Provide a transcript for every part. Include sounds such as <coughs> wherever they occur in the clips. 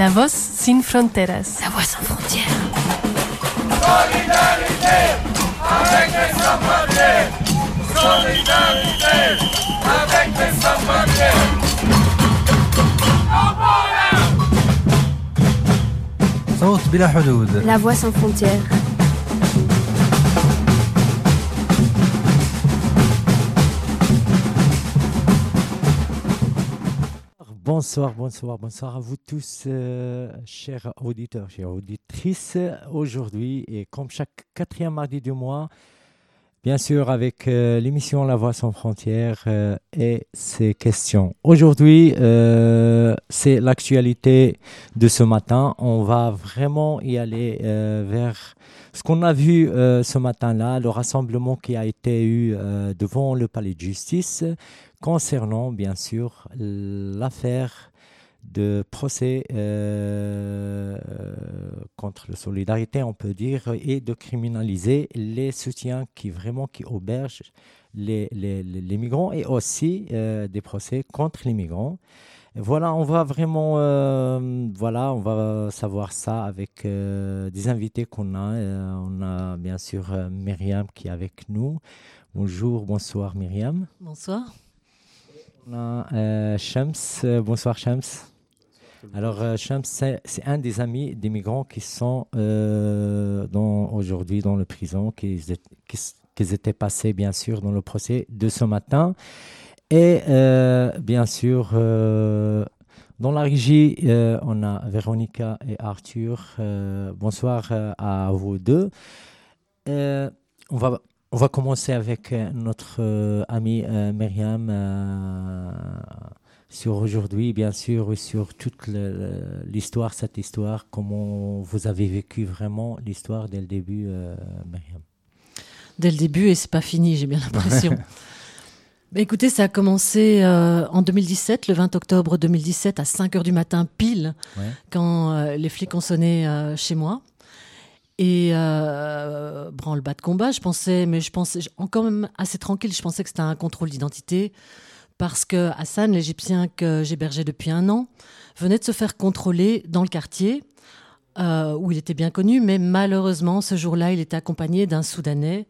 La voz sin fronteras. La voix sans frontières. Solidarité avec les sans-papiers. Solidarité avec les sans-papiers. La voix sans frontières. Bonsoir, bonsoir, bonsoir à vous tous, euh, chers auditeurs, chères auditrices. Aujourd'hui, et comme chaque quatrième mardi du mois, bien sûr avec euh, l'émission La Voix sans frontières euh, et ses questions. Aujourd'hui, euh, c'est l'actualité de ce matin. On va vraiment y aller euh, vers ce qu'on a vu ce matin-là, le rassemblement qui a été eu devant le palais de justice concernant bien sûr l'affaire de procès euh, contre la solidarité, on peut dire, et de criminaliser les soutiens qui vraiment qui aubergent les, les, les- migrants et aussi euh, des procès contre les migrants. Voilà, on va vraiment, euh, voilà, on va savoir ça avec euh, des invités qu'on a. Euh, on a bien sûr euh, Myriam qui est avec nous. Bonjour, bonsoir Myriam. Bonsoir. On a euh, Shams. Euh, bonsoir Shams. Alors euh, Shams, c'est un des amis des migrants qui sont euh, aujourd'hui dans le prison, qui, étaient- passés bien sûr dans le procès de ce matin. Et euh, bien sûr, dans la régie, on a Véronica et Arthur. Bonsoir à vous deux. On va on va commencer avec notre euh, amie Myriam sur aujourd'hui, bien sûr, et sur toute l'histoire, cette histoire, comment vous avez vécu vraiment l'histoire dès le début, euh, Myriam. Dès le début, et c'est pas fini, j'ai bien l'impression. <laughs> Bah, écoutez, ça a commencé euh, en 2017, le 20 octobre 2017, à 5 heures du matin pile, Ouais. quand euh, les flics ont sonné chez moi. Et euh, branle-bas de combat, je pensais, mais je pensais encore même assez tranquille, je pensais que c'était un contrôle d'identité, parce que Hassan, l'Égyptien que j'hébergeais depuis un an, venait de se faire contrôler dans le quartier, euh, où il était bien connu, mais malheureusement, ce jour-là, il était accompagné d'un Soudanais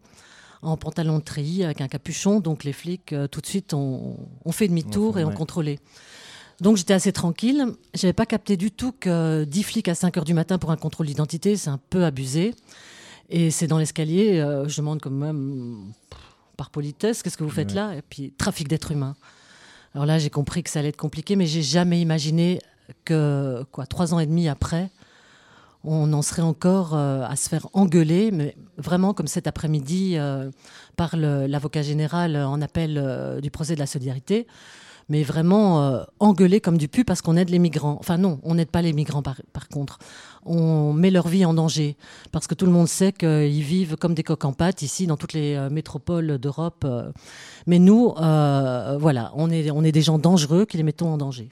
en pantalon de treillis avec un capuchon. Donc les flics, euh, tout de suite, ont, ont fait demi-tour Enfin, et ont ouais. contrôlé. Donc j'étais assez tranquille. J'avais pas capté du tout que 10 flics à 5 heures du matin pour un contrôle d'identité, c'est un peu abusé. Et c'est dans l'escalier, euh, je demande quand même, pff, par politesse, qu'est-ce que vous faites Ouais. là? Et puis, trafic d'êtres humains. Alors là, j'ai compris que ça allait être compliqué, mais j'ai jamais imaginé que, trois ans et demi après, on en serait encore euh, à se faire engueuler, mais vraiment comme cet après-midi euh, par l'avocat général en appel euh, du procès de la solidarité, mais vraiment euh, engueuler comme du pu parce qu'on aide les migrants. Enfin non, on n'aide pas les migrants par, par contre. On met leur vie en danger parce que tout le monde sait qu'ils vivent comme des coqs en pâte ici dans toutes les euh, métropoles d'Europe. euh. Mais nous, euh, voilà, on est, on est des gens dangereux qui les mettons en danger.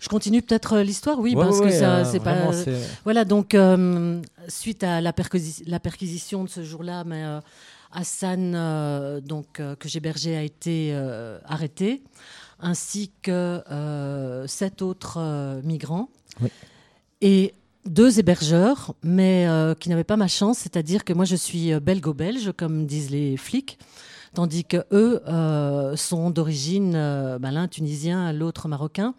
Je continue peut-être l'histoire, oui, Ouais, parce ouais, que ça, euh, c'est pas. Voilà, donc suite à la, perquisi- la perquisition de ce jour-là, mais Hassan, euh, donc euh, que j'hébergeais, a été euh, arrêté, ainsi que sept autres migrants Oui. et deux hébergeurs, mais euh, qui n'avaient pas ma chance, c'est-à-dire que moi je suis belgo-belge, comme disent les flics. Tandis que eux euh, sont d'origine, euh, ben, l'un tunisien, l'autre marocain.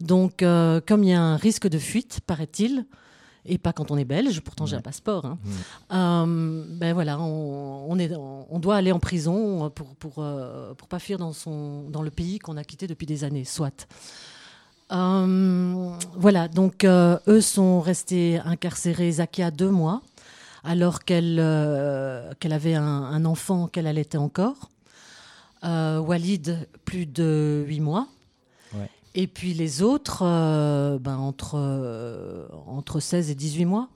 Donc, comme il y a un risque de fuite, paraît-il, et pas quand on est belge, pourtant j'ai un passeport, hein, euh, ben voilà, on, on est, on doit aller en prison pour pour euh, pour pas fuir dans son dans le pays qu'on a quitté depuis des années, soit. Euh, voilà, donc euh, eux sont restés incarcérés, Zakia deux mois, alors qu'elle euh, qu'elle avait un, un enfant qu'elle allaitait encore. Euh, Walid plus de huit mois. Et puis les autres, euh, ben, entre, euh, entre 16 et 18 mois,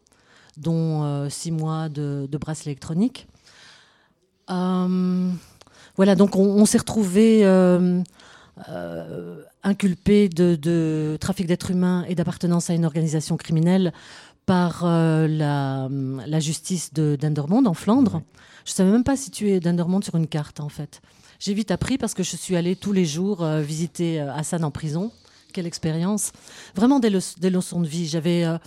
dont 6 mois de, de bracelet électronique. Euh, voilà, donc on, on s'est retrouvés euh, euh, inculpé de, de trafic d'êtres humains et d'appartenance à une organisation criminelle par euh, la, la justice de en Flandre. Je savais même pas situer d'Endermond sur une carte en fait. J'ai vite appris parce que je suis allée tous les jours euh, visiter euh, Hassan en prison. Quelle expérience Vraiment des, le- des leçons de vie. J'avais euh,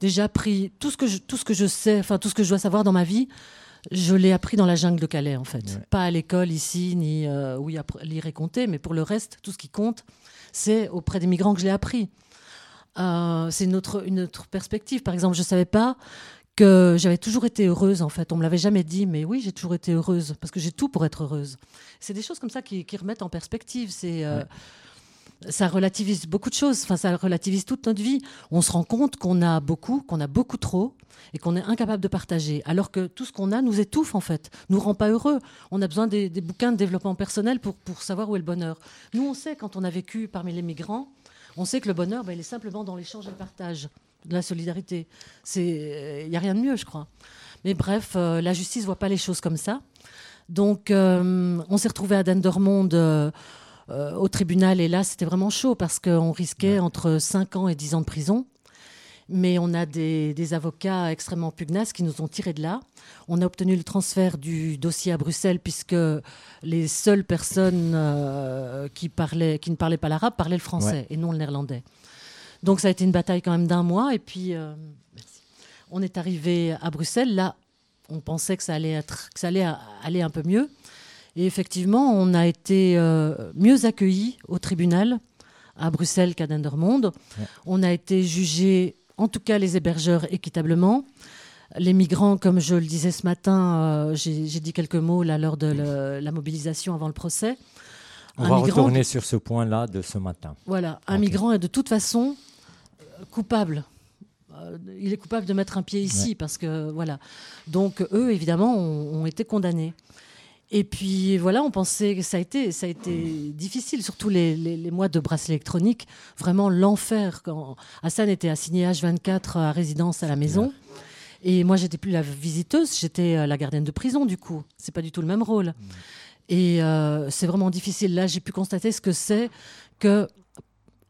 déjà appris tout ce que je, tout ce que je sais, enfin tout ce que je dois savoir dans ma vie. Je l'ai appris dans la jungle de Calais en fait. Ouais. Pas à l'école ici ni euh, oui lire et compter, mais pour le reste, tout ce qui compte, c'est auprès des migrants que je l'ai appris. Euh, c'est une autre, une autre perspective. Par exemple, je ne savais pas que j'avais toujours été heureuse, en fait. On me l'avait jamais dit, mais oui, j'ai toujours été heureuse, parce que j'ai tout pour être heureuse. C'est des choses comme ça qui, qui remettent en perspective. C'est, euh, Ça relativise beaucoup de choses, enfin, ça relativise toute notre vie. On se rend compte qu'on a beaucoup, qu'on a beaucoup trop, et qu'on est incapable de partager, alors que tout ce qu'on a nous étouffe, en fait, nous rend pas heureux. On a besoin des, des bouquins de développement personnel pour, pour savoir où est le bonheur. Nous, on sait, quand on a vécu parmi les migrants, on sait que le bonheur, ben, il est simplement dans l'échange et le partage, de la solidarité. Il n'y a rien de mieux, je crois. Mais bref, euh, la justice ne voit pas les choses comme ça. Donc, euh, on s'est retrouvé à Dendermonde euh, euh, au tribunal, et là, c'était vraiment chaud parce qu'on risquait entre 5 ans et 10 ans de prison. Mais on a des, des avocats extrêmement pugnaces qui nous ont tirés de là. On a obtenu le transfert du dossier à Bruxelles puisque les seules personnes euh, qui, parlaient, qui ne parlaient pas l'arabe parlaient le français et non le néerlandais. Donc ça a été une bataille quand même d'un mois. Et puis, euh, merci. on est arrivé à Bruxelles. Là, on pensait que ça allait, être, que ça allait aller un peu mieux. Et effectivement, on a été euh, mieux accueillis au tribunal à Bruxelles qu'à Dendermonde. Ouais. On a été jugés, en tout cas les hébergeurs, équitablement. Les migrants, comme je le disais ce matin, euh, j'ai dit quelques mots là, lors de le- la mobilisation avant le procès. On Un va migrant- retourner sur ce point-là de ce matin. Voilà, un migrant est de toute façon coupable. Euh, il est coupable de mettre un pied ici parce que voilà. Donc eux évidemment ont, ont été condamnés. Et puis voilà, on pensait que ça a été, ça a été difficile, surtout les, les- les mois de bracelet électronique, vraiment l'enfer. Quand Hassan était assigné H24 à résidence à la maison, et moi j'étais plus la visiteuse, j'étais euh, la gardienne de prison du coup. C'est pas du tout le même rôle. Et euh, c'est vraiment difficile. Là, j'ai pu constater ce que c'est que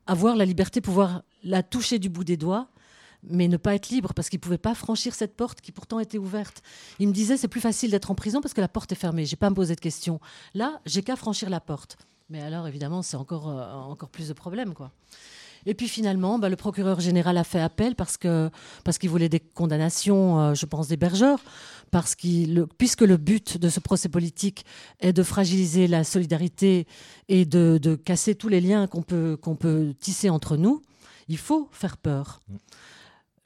avoir la liberté, pouvoir la toucher du bout des doigts, mais ne pas être libre parce qu'il ne pouvait pas franchir cette porte qui pourtant était ouverte. Il me disait c'est plus facile d'être en prison parce que la porte est fermée. J'ai pas à me poser de questions. Là, j'ai qu'à franchir la porte. Mais alors évidemment, c'est encore euh, encore plus de problèmes quoi. Et puis finalement, bah, le procureur général a fait appel parce que parce qu'il voulait des condamnations, euh, je pense, parce qu'il, le- puisque le but de ce procès politique est de fragiliser la solidarité et de, de casser tous les liens qu'on peut qu'on peut tisser entre nous, il faut faire peur.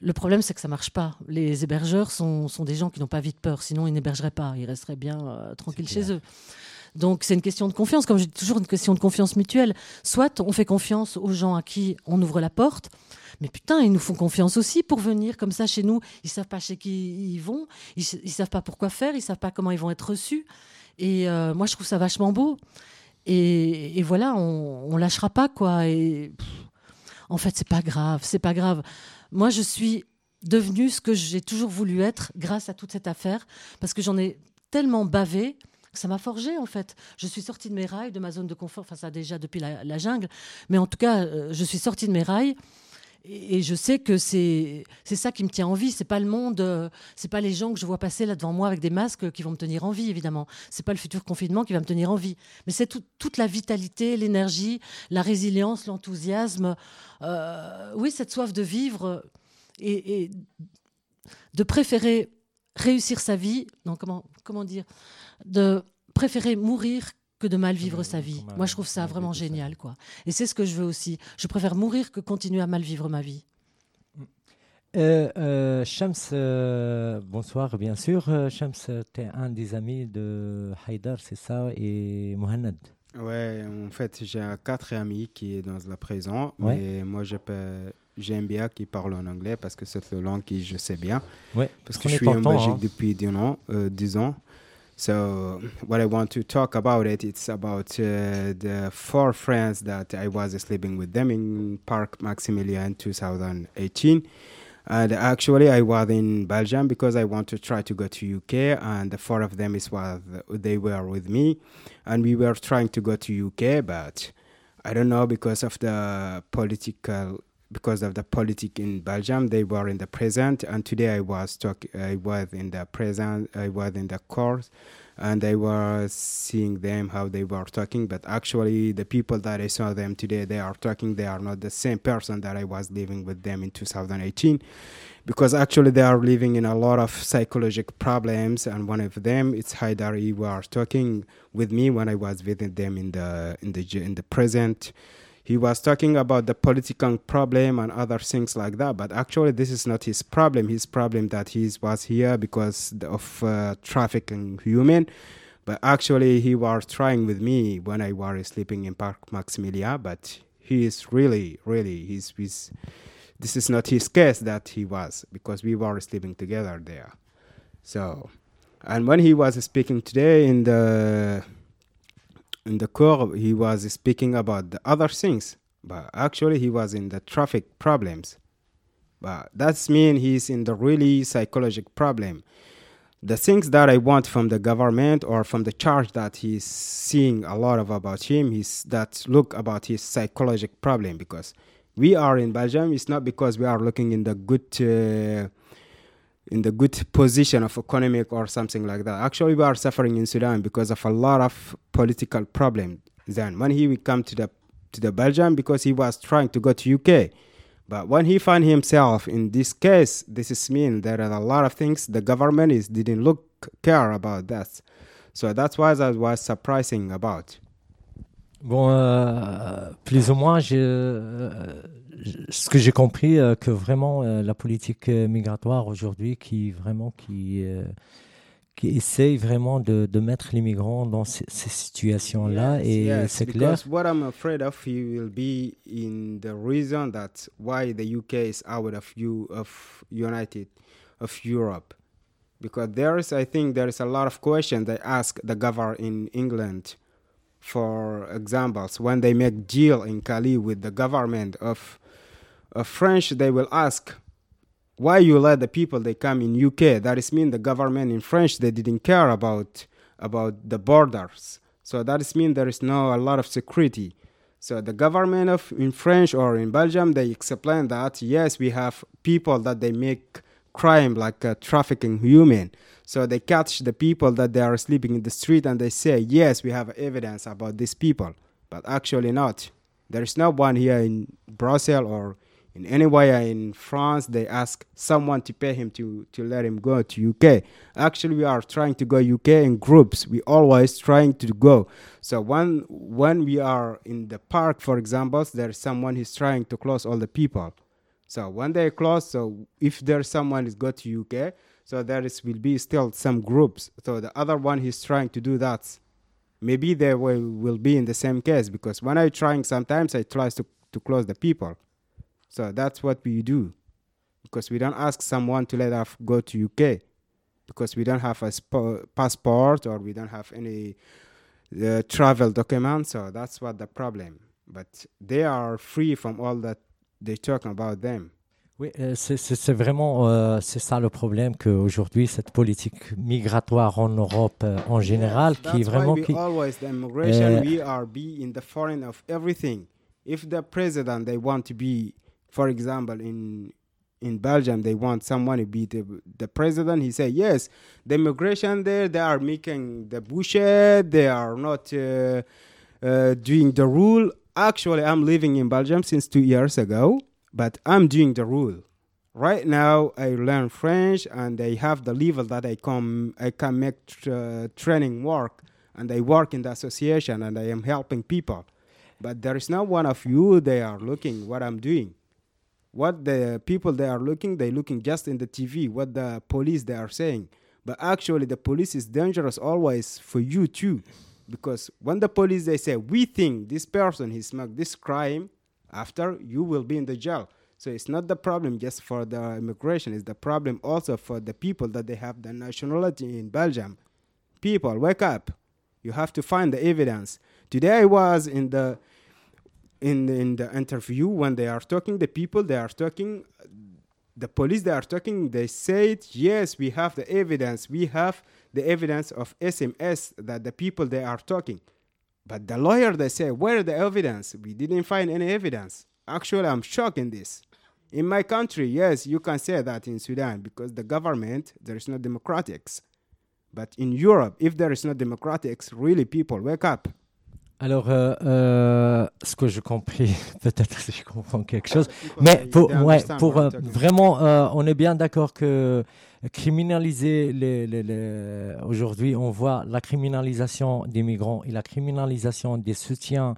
Le problème, c'est que ça marche pas. Les hébergeurs sont, sont des gens qui n'ont pas vite peur, sinon ils n'hébergeraient pas, ils resteraient bien euh, tranquilles chez eux. Donc c'est une question de confiance, comme dis toujours, une question de confiance mutuelle. Soit on fait confiance aux gens à qui on ouvre la porte, mais putain, ils nous font confiance aussi pour venir comme ça chez nous. Ils savent pas chez qui ils vont, ils, ils savent pas pourquoi faire, ils savent pas comment ils vont être reçus. Et euh, moi, je trouve ça vachement beau. Et, voilà, on, on lâchera pas quoi. En fait, c'est pas grave, c'est pas grave. Moi, je suis devenue ce que j'ai toujours voulu être grâce à toute cette affaire, parce que j'en ai tellement bavé ça m'a forgé en fait. Je suis sortie de mes rails, de ma zone de confort, enfin ça déjà depuis la, jungle, mais en tout cas, euh, je suis sortie de mes rails. Et je sais que c'est ça qui me tient en vie. C'est pas le monde, euh, c'est pas les gens que je vois passer là devant moi avec des masques qui vont me tenir en vie, évidemment. C'est pas le futur confinement qui va me tenir en vie. Mais c'est tout- toute la vitalité, l'énergie, la résilience, l'enthousiasme. euh, oui, cette soif de vivre euh, et, et de préférer réussir sa vie. Non, comment comment dire? De préférer mourir que de mal vivre sa vie. Moi, je trouve ça vraiment génial, quoi. Et c'est ce que je veux aussi. Je préfère mourir que continuer à mal vivre ma vie. Euh, euh, Shams, euh, bonsoir, bien sûr. Shams, tu es un des amis de Haïdar, c'est ça, et Mohamed? Ouais, en fait, j'ai quatre amis qui est dans la prison. Ouais. Mais moi, j'aime bien qu'ils parlent en anglais parce que c'est la langue que je sais bien. Ouais, Parce que prenez je suis en Belgique hein. depuis 10 ans, euh, 10 ans. So, what I want to talk about it, it's about uh, the four friends that I was sleeping with them in Park Maximilian in 2018. And actually, I was in Belgium because I want to try to go to UK, and the four of them is was they were with me, and we were trying to go to UK, but I don't know because of the political because of the politic in Belgium. They were in the present, and today I was talk. I was in the present. I was in the court, and I was seeing them how they were talking. But actually, the people that I saw them today, they are talking. They are not the same person that I was living with them in 2018, because actually they are living in a lot of psychological problems. And one of them, it's Haidari, who are talking with me when I was visiting them in the in the in the present he was talking about the political problem and other things like that but actually this is not his problem. His problem that he was here because of uh, trafficking human. But actually he was trying with me when i was sleeping in park maximilia but he is really really he's, he's this is not his case that he was because we were sleeping together there. So and when he was speaking today in the in the core he was speaking about the other things but actually he was in the traffic problems. But that's mean he's in the really psychological problem. The things that i want from the government or from the charge that he's seeing a lot of about him is that look about his psychological problem because we are in belgium. It's not because we are looking in the good uh, in the good position of economic or something like that. Actually, we are suffering in Sudan because of a lot of political problems. Then, when he would come to the to the Belgium, because he was trying to go to UK, but when he found himself in this case, this is mean there are a lot of things the government is didn't look care about that. So that's why that was surprising about. Bon, euh, plus ou moins, je, euh, ce que j'ai compris, euh, que vraiment euh, la politique euh, migratoire aujourd'hui, qui vraiment qui euh, qui essaye vraiment de, de mettre les migrants dans ces, ces situations-là, Yes, et yes, c'est clair. Because what I'm afraid of, he will be in the reason that why the UK is out of you of United of Europe, because there is, I think, there is a lot of questions they ask the governor in England, for examples, when they make deal in Cali with the government of, of French, they will ask why you let the people they come in UK. That is mean the government in French they didn't care about about the borders. So that is mean there is no a lot of security. So the government of in French or in Belgium they explain that yes we have people that they make crime like uh, trafficking human. So they catch the people that they are sleeping in the street and they say yes we have evidence about these people, but actually not. There is no one here in Brussels or in anywhere in France, they ask someone to pay him to, to let him go to UK. Actually, we are trying to go UK in groups. We always trying to go. So when when we are in the park, for example, there is someone who's trying to close all the people. So when they close, so if there's someone is go to UK, so there is will be still some groups. So the other one is trying to do that. Maybe they will, will be in the same case because when I trying sometimes I try to, to close the people. So that's what we do. Because we don't ask someone to let us go to UK. Because we don't have a spo- passport or we don't have any uh, travel documents. So that's what the problem. But they are free from all that they talk about them. Oui, euh, c'est- vraiment euh, c'est ça le problème qu'aujourd'hui cette politique migratoire en Europe euh, en général Yes, qui est vraiment why we qui, always the immigration Uh, we are be in the foreign of everything. If the president they want to be, for example, in in Belgium they want someone to be the the president, he said, yes. The immigration there they are making the bullshit. They are not uh, uh, doing the rule. Actually, I'm living in Belgium since two years ago, but I'm doing the rule. Right now, I learn French, and I have the level that I come I can make uh, training work, and I work in the association, and I am helping people. But there is not one of you they are looking what I'm doing. What the people they are looking, they looking just in the TV. What the police they are saying, but actually the police is dangerous always for you too, because when the police they say we think this person he smoked this crime, after you will be in the jail. So it's not the problem just for the immigration, it's the problem also for the people that they have the nationality in Belgium. People, wake up. You have to find the evidence. Today I was in the in the, in the interview when they are talking the people they are talking the police they are talking they said yes we have the evidence we have the evidence of sms that the people they are talking But the lawyer they say, where the evidence? We didn't find any evidence. Actually, I'm shocked in this. In my country, yes, you can say that in Sudan because the government there is no democratics. But in Europe, if there is no democratics, really people wake up. Alors, euh, euh, ce que je compris, <laughs> peut-être si je comprends quelque chose, Because mais pour, ouais, pour euh, vraiment, euh, on est bien d'accord que criminaliser les, les- les- aujourd'hui, on voit la criminalisation des migrants et la criminalisation des soutiens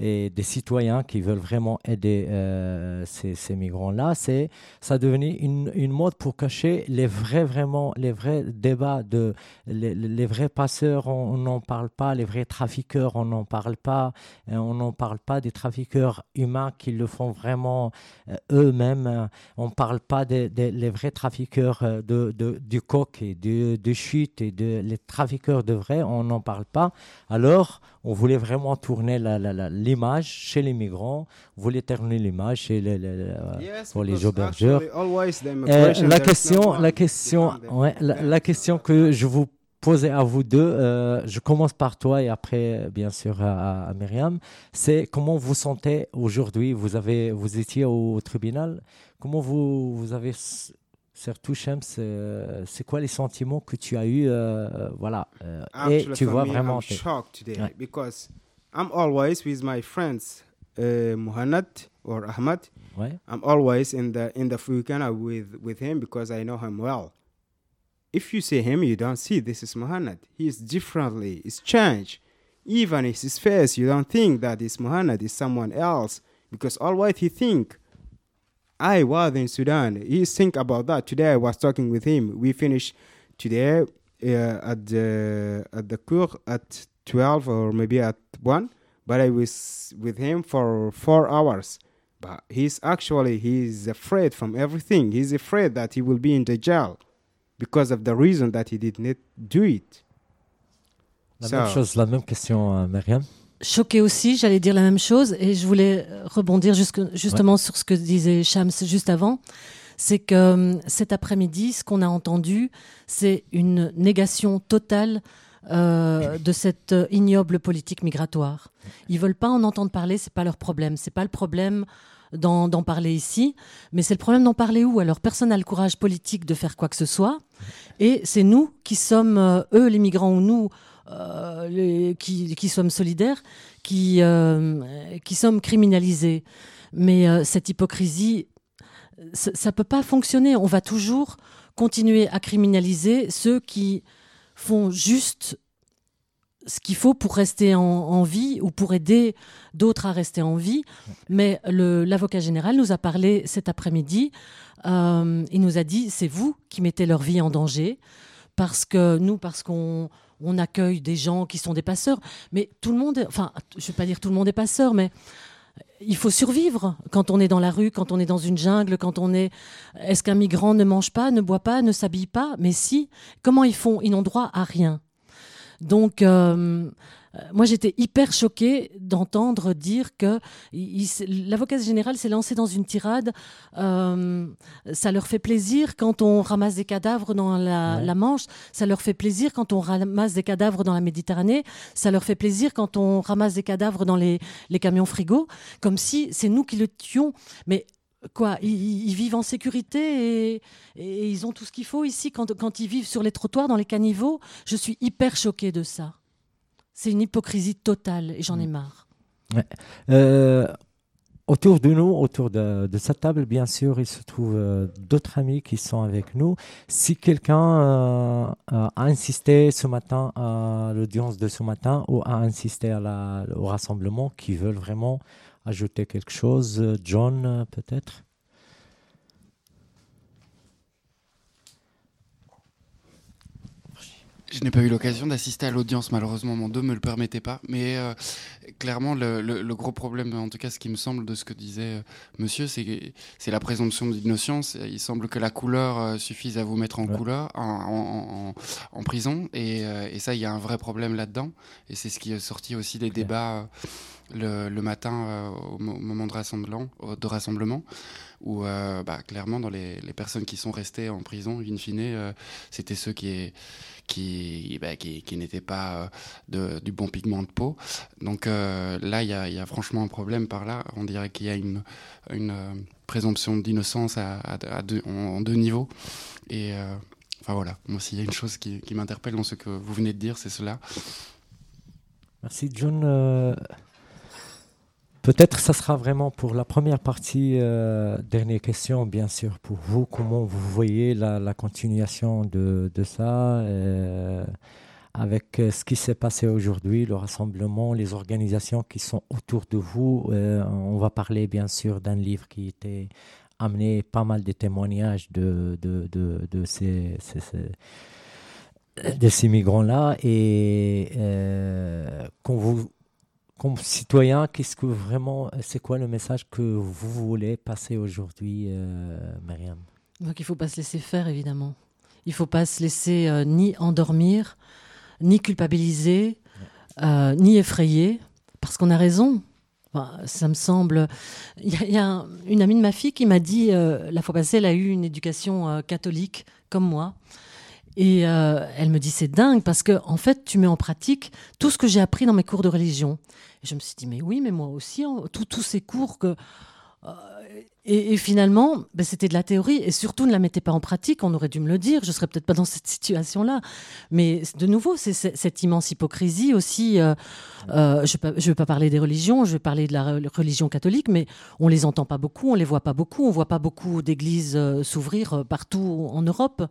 et des citoyens qui veulent vraiment aider euh, ces, migrants-là, c'est ça a devenu une, une mode pour cacher les vrais vraiment les vrais débats de les, les vrais passeurs, on n'en parle pas, les vrais trafiqueurs, on n'en parle pas, euh, on n'en parle pas des trafiqueurs humains qui le font vraiment euh, eux-mêmes. On ne parle pas des, des- les vrais trafiqueurs de, de- du coq et du, du shit et de, les trafiqueurs de vrai, on n'en parle pas. Alors, on voulait vraiment tourner la- la- l'image chez les migrants, voulait tourner l'image chez les, les- les, euh, Yes, pour les aubergeurs. euh, la question, la question, ouais, la, question que je vous posais à vous deux, euh, je commence par toi et après, bien sûr, à, à Myriam, c'est comment vous sentez aujourd'hui? Vous avez, vous étiez au tribunal. Comment vous, vous avez, surtout Shams, euh, c'est quoi les sentiments que tu as eu, euh, voilà, euh, et tu vois me, vraiment. I'm tes- shocked today Ouais. because I'm always with my friends, uh, Muhannad or Ahmad. Ouais. I'm always in the in the Fukana with with him because I know him well. If you see him, you don't see this is Muhammad. He is differently. It's changed. Even his face, you don't think that is Muhammad. Is someone else because always he think. I was in Sudan. He think about that. Today I was talking with him. We finished today uh, at the at the cour at twelve or maybe at one. But I was with him for four hours. But he's actually he's afraid from everything. He's afraid that he will be in the jail because of the reason that he did not do it. La So- même chose, la même question, Myriam. Choquée aussi, j'allais dire la même chose et je voulais rebondir jusque- justement sur ce que disait Shams juste avant. C'est que euh, cet après-midi, ce qu'on a entendu, c'est une négation totale euh, de cette ignoble politique migratoire. Ils veulent pas en entendre parler, c'est pas leur problème. C'est pas le problème d'en parler ici, mais c'est le problème d'en parler où? Alors personne n'a le courage politique de faire quoi que ce soit, et c'est nous qui sommes, euh, eux les migrants ou nous, euh, qui, qui sommes solidaires, qui, qui sommes criminalisés. Mais cette hypocrisie, ça ne peut pas fonctionner. On va toujours continuer à criminaliser ceux qui font juste ce qu'il faut pour rester en, vie ou pour aider d'autres à rester en vie. Mais l'avocat général nous a parlé cet après-midi. Euh, il nous a dit c'est vous qui mettez leur vie en danger parce que nous, parce qu'on on accueille des gens qui sont des passeurs. Mais tout le monde, enfin, je vais pas dire tout le monde est passeur, mais il faut survivre quand on est dans la rue, quand on est dans une jungle, quand on est. Est-ce qu'un migrant ne mange pas, ne boit pas, ne s'habille pas? Mais si. Comment ils font? Ils n'ont droit à rien. Donc, euh, moi, j'étais hyper choquée d'entendre dire que l'avocat général s'est lancé dans une tirade. euh, ça leur fait plaisir quand on ramasse des cadavres dans la, Ouais. la Manche. Ça leur fait plaisir quand on ramasse des cadavres dans la Méditerranée. Ça leur fait plaisir quand on ramasse des cadavres dans les, les camions frigos. Comme si c'est nous qui le tuions. Mais quoi ils, ils- ils vivent en sécurité et, et ils ont tout ce qu'il faut ici quand, quand ils vivent sur les trottoirs, dans les caniveaux. Je suis hyper choquée de ça. C'est une hypocrisie totale et j'en ai marre. Euh, autour de nous, autour de, de cette table, bien sûr, il se trouve euh, d'autres amis qui sont avec nous. Si quelqu'un euh, a insisté ce matin à l'audience de ce matin ou a insisté à la- au rassemblement, qui veulent vraiment ajouter quelque chose, John peut-être? Je n'ai pas eu l'occasion d'assister à l'audience, malheureusement, mon dos me le permettait pas. Mais euh, clairement, le, le- le gros problème, en tout cas, ce qui me semble de ce que disait euh, monsieur, c'est la présomption d'innocence. Il semble que la couleur euh, suffise à vous mettre en Ouais. couleur, en, en- en- en prison. Et, euh, et ça, il y a un vrai problème là-dedans. Et c'est ce qui est sorti aussi des Clair. débats. Le, matin euh, au, mo- au moment de rassemblement, de rassemblement où euh, bah, clairement dans les, personnes qui sont restées en prison, in fine, euh, c'était ceux qui, qui, bah, n'étaient pas euh, de, du bon pigment de peau. Donc euh, là, il y a, franchement un problème par là. On dirait qu'il y a une, euh, présomption d'innocence à, deux- en, deux niveaux. Et euh, enfin voilà, moi s'il y a une chose qui, m'interpelle dans ce que vous venez de dire, c'est cela. Merci John. Euh, Peut-être ça sera vraiment pour la première partie, euh, dernière question bien sûr pour vous, comment vous voyez la, continuation de, ça euh, avec euh, ce qui s'est passé aujourd'hui, le rassemblement, les organisations qui sont autour de vous. On va parler bien sûr d'un livre qui était amené pas mal de témoignages de, de, de, de ces, de ces migrants-là et euh, qu'on vous comme citoyen, qu'est-ce que vraiment, c'est quoi le message que vous voulez passer aujourd'hui, euh, Myriam? Donc il ne faut pas se laisser faire, évidemment. Il ne faut pas se laisser euh, ni endormir, ni culpabiliser, euh, ni effrayer, parce qu'on a raison. Enfin, ça me semble. Il y a, il y a un- une amie de ma fille qui m'a dit, euh, la fois passée, elle a eu une éducation catholique, comme moi. Et euh, elle me dit, c'est dingue, parce que en fait, tu mets en pratique tout ce que j'ai appris dans mes cours de religion. Et je me suis dit, mais oui, mais moi aussi, hein, tous- ces cours que. euh, et, finalement, ben, c'était de la théorie et surtout ne la mettez pas en pratique. On aurait dû me le dire. Je serais peut-être pas dans cette situation-là. Mais de nouveau, c'est cette immense hypocrisie aussi. euh, euh, je ne vais pas parler des religions, je vais parler de la re- religion catholique, mais on les entend pas beaucoup, on les voit pas beaucoup, on voit pas beaucoup d'églises s'ouvrir partout en Europe.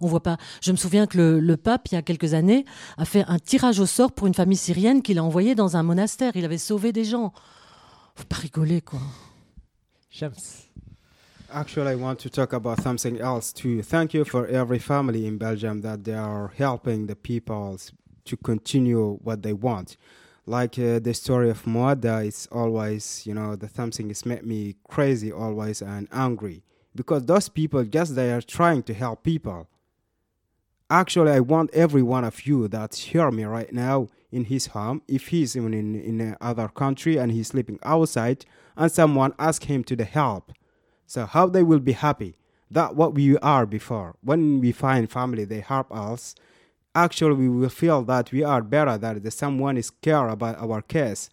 On voit pas. Je me souviens que le, le pape, il y a quelques années, a fait un tirage au sort pour une famille syrienne qu'il a envoyée dans un monastère. Il avait sauvé des gens. Faut pas rigoler, quoi. Shams. Actually, I want to talk about something else too. Thank you for every family in Belgium that they are helping the people to continue what they want. Like uh, the story of Moada is always, you know, the something is made me crazy always and angry because those people just they are trying to help people. Actually, I want every one of you that hear me right now in his home, if he's even in in another country and he's sleeping outside, and someone ask him to the help. So how they will be happy? That what we are before. When we find family, they help us. Actually, we will feel that we are better. That someone is care about our case.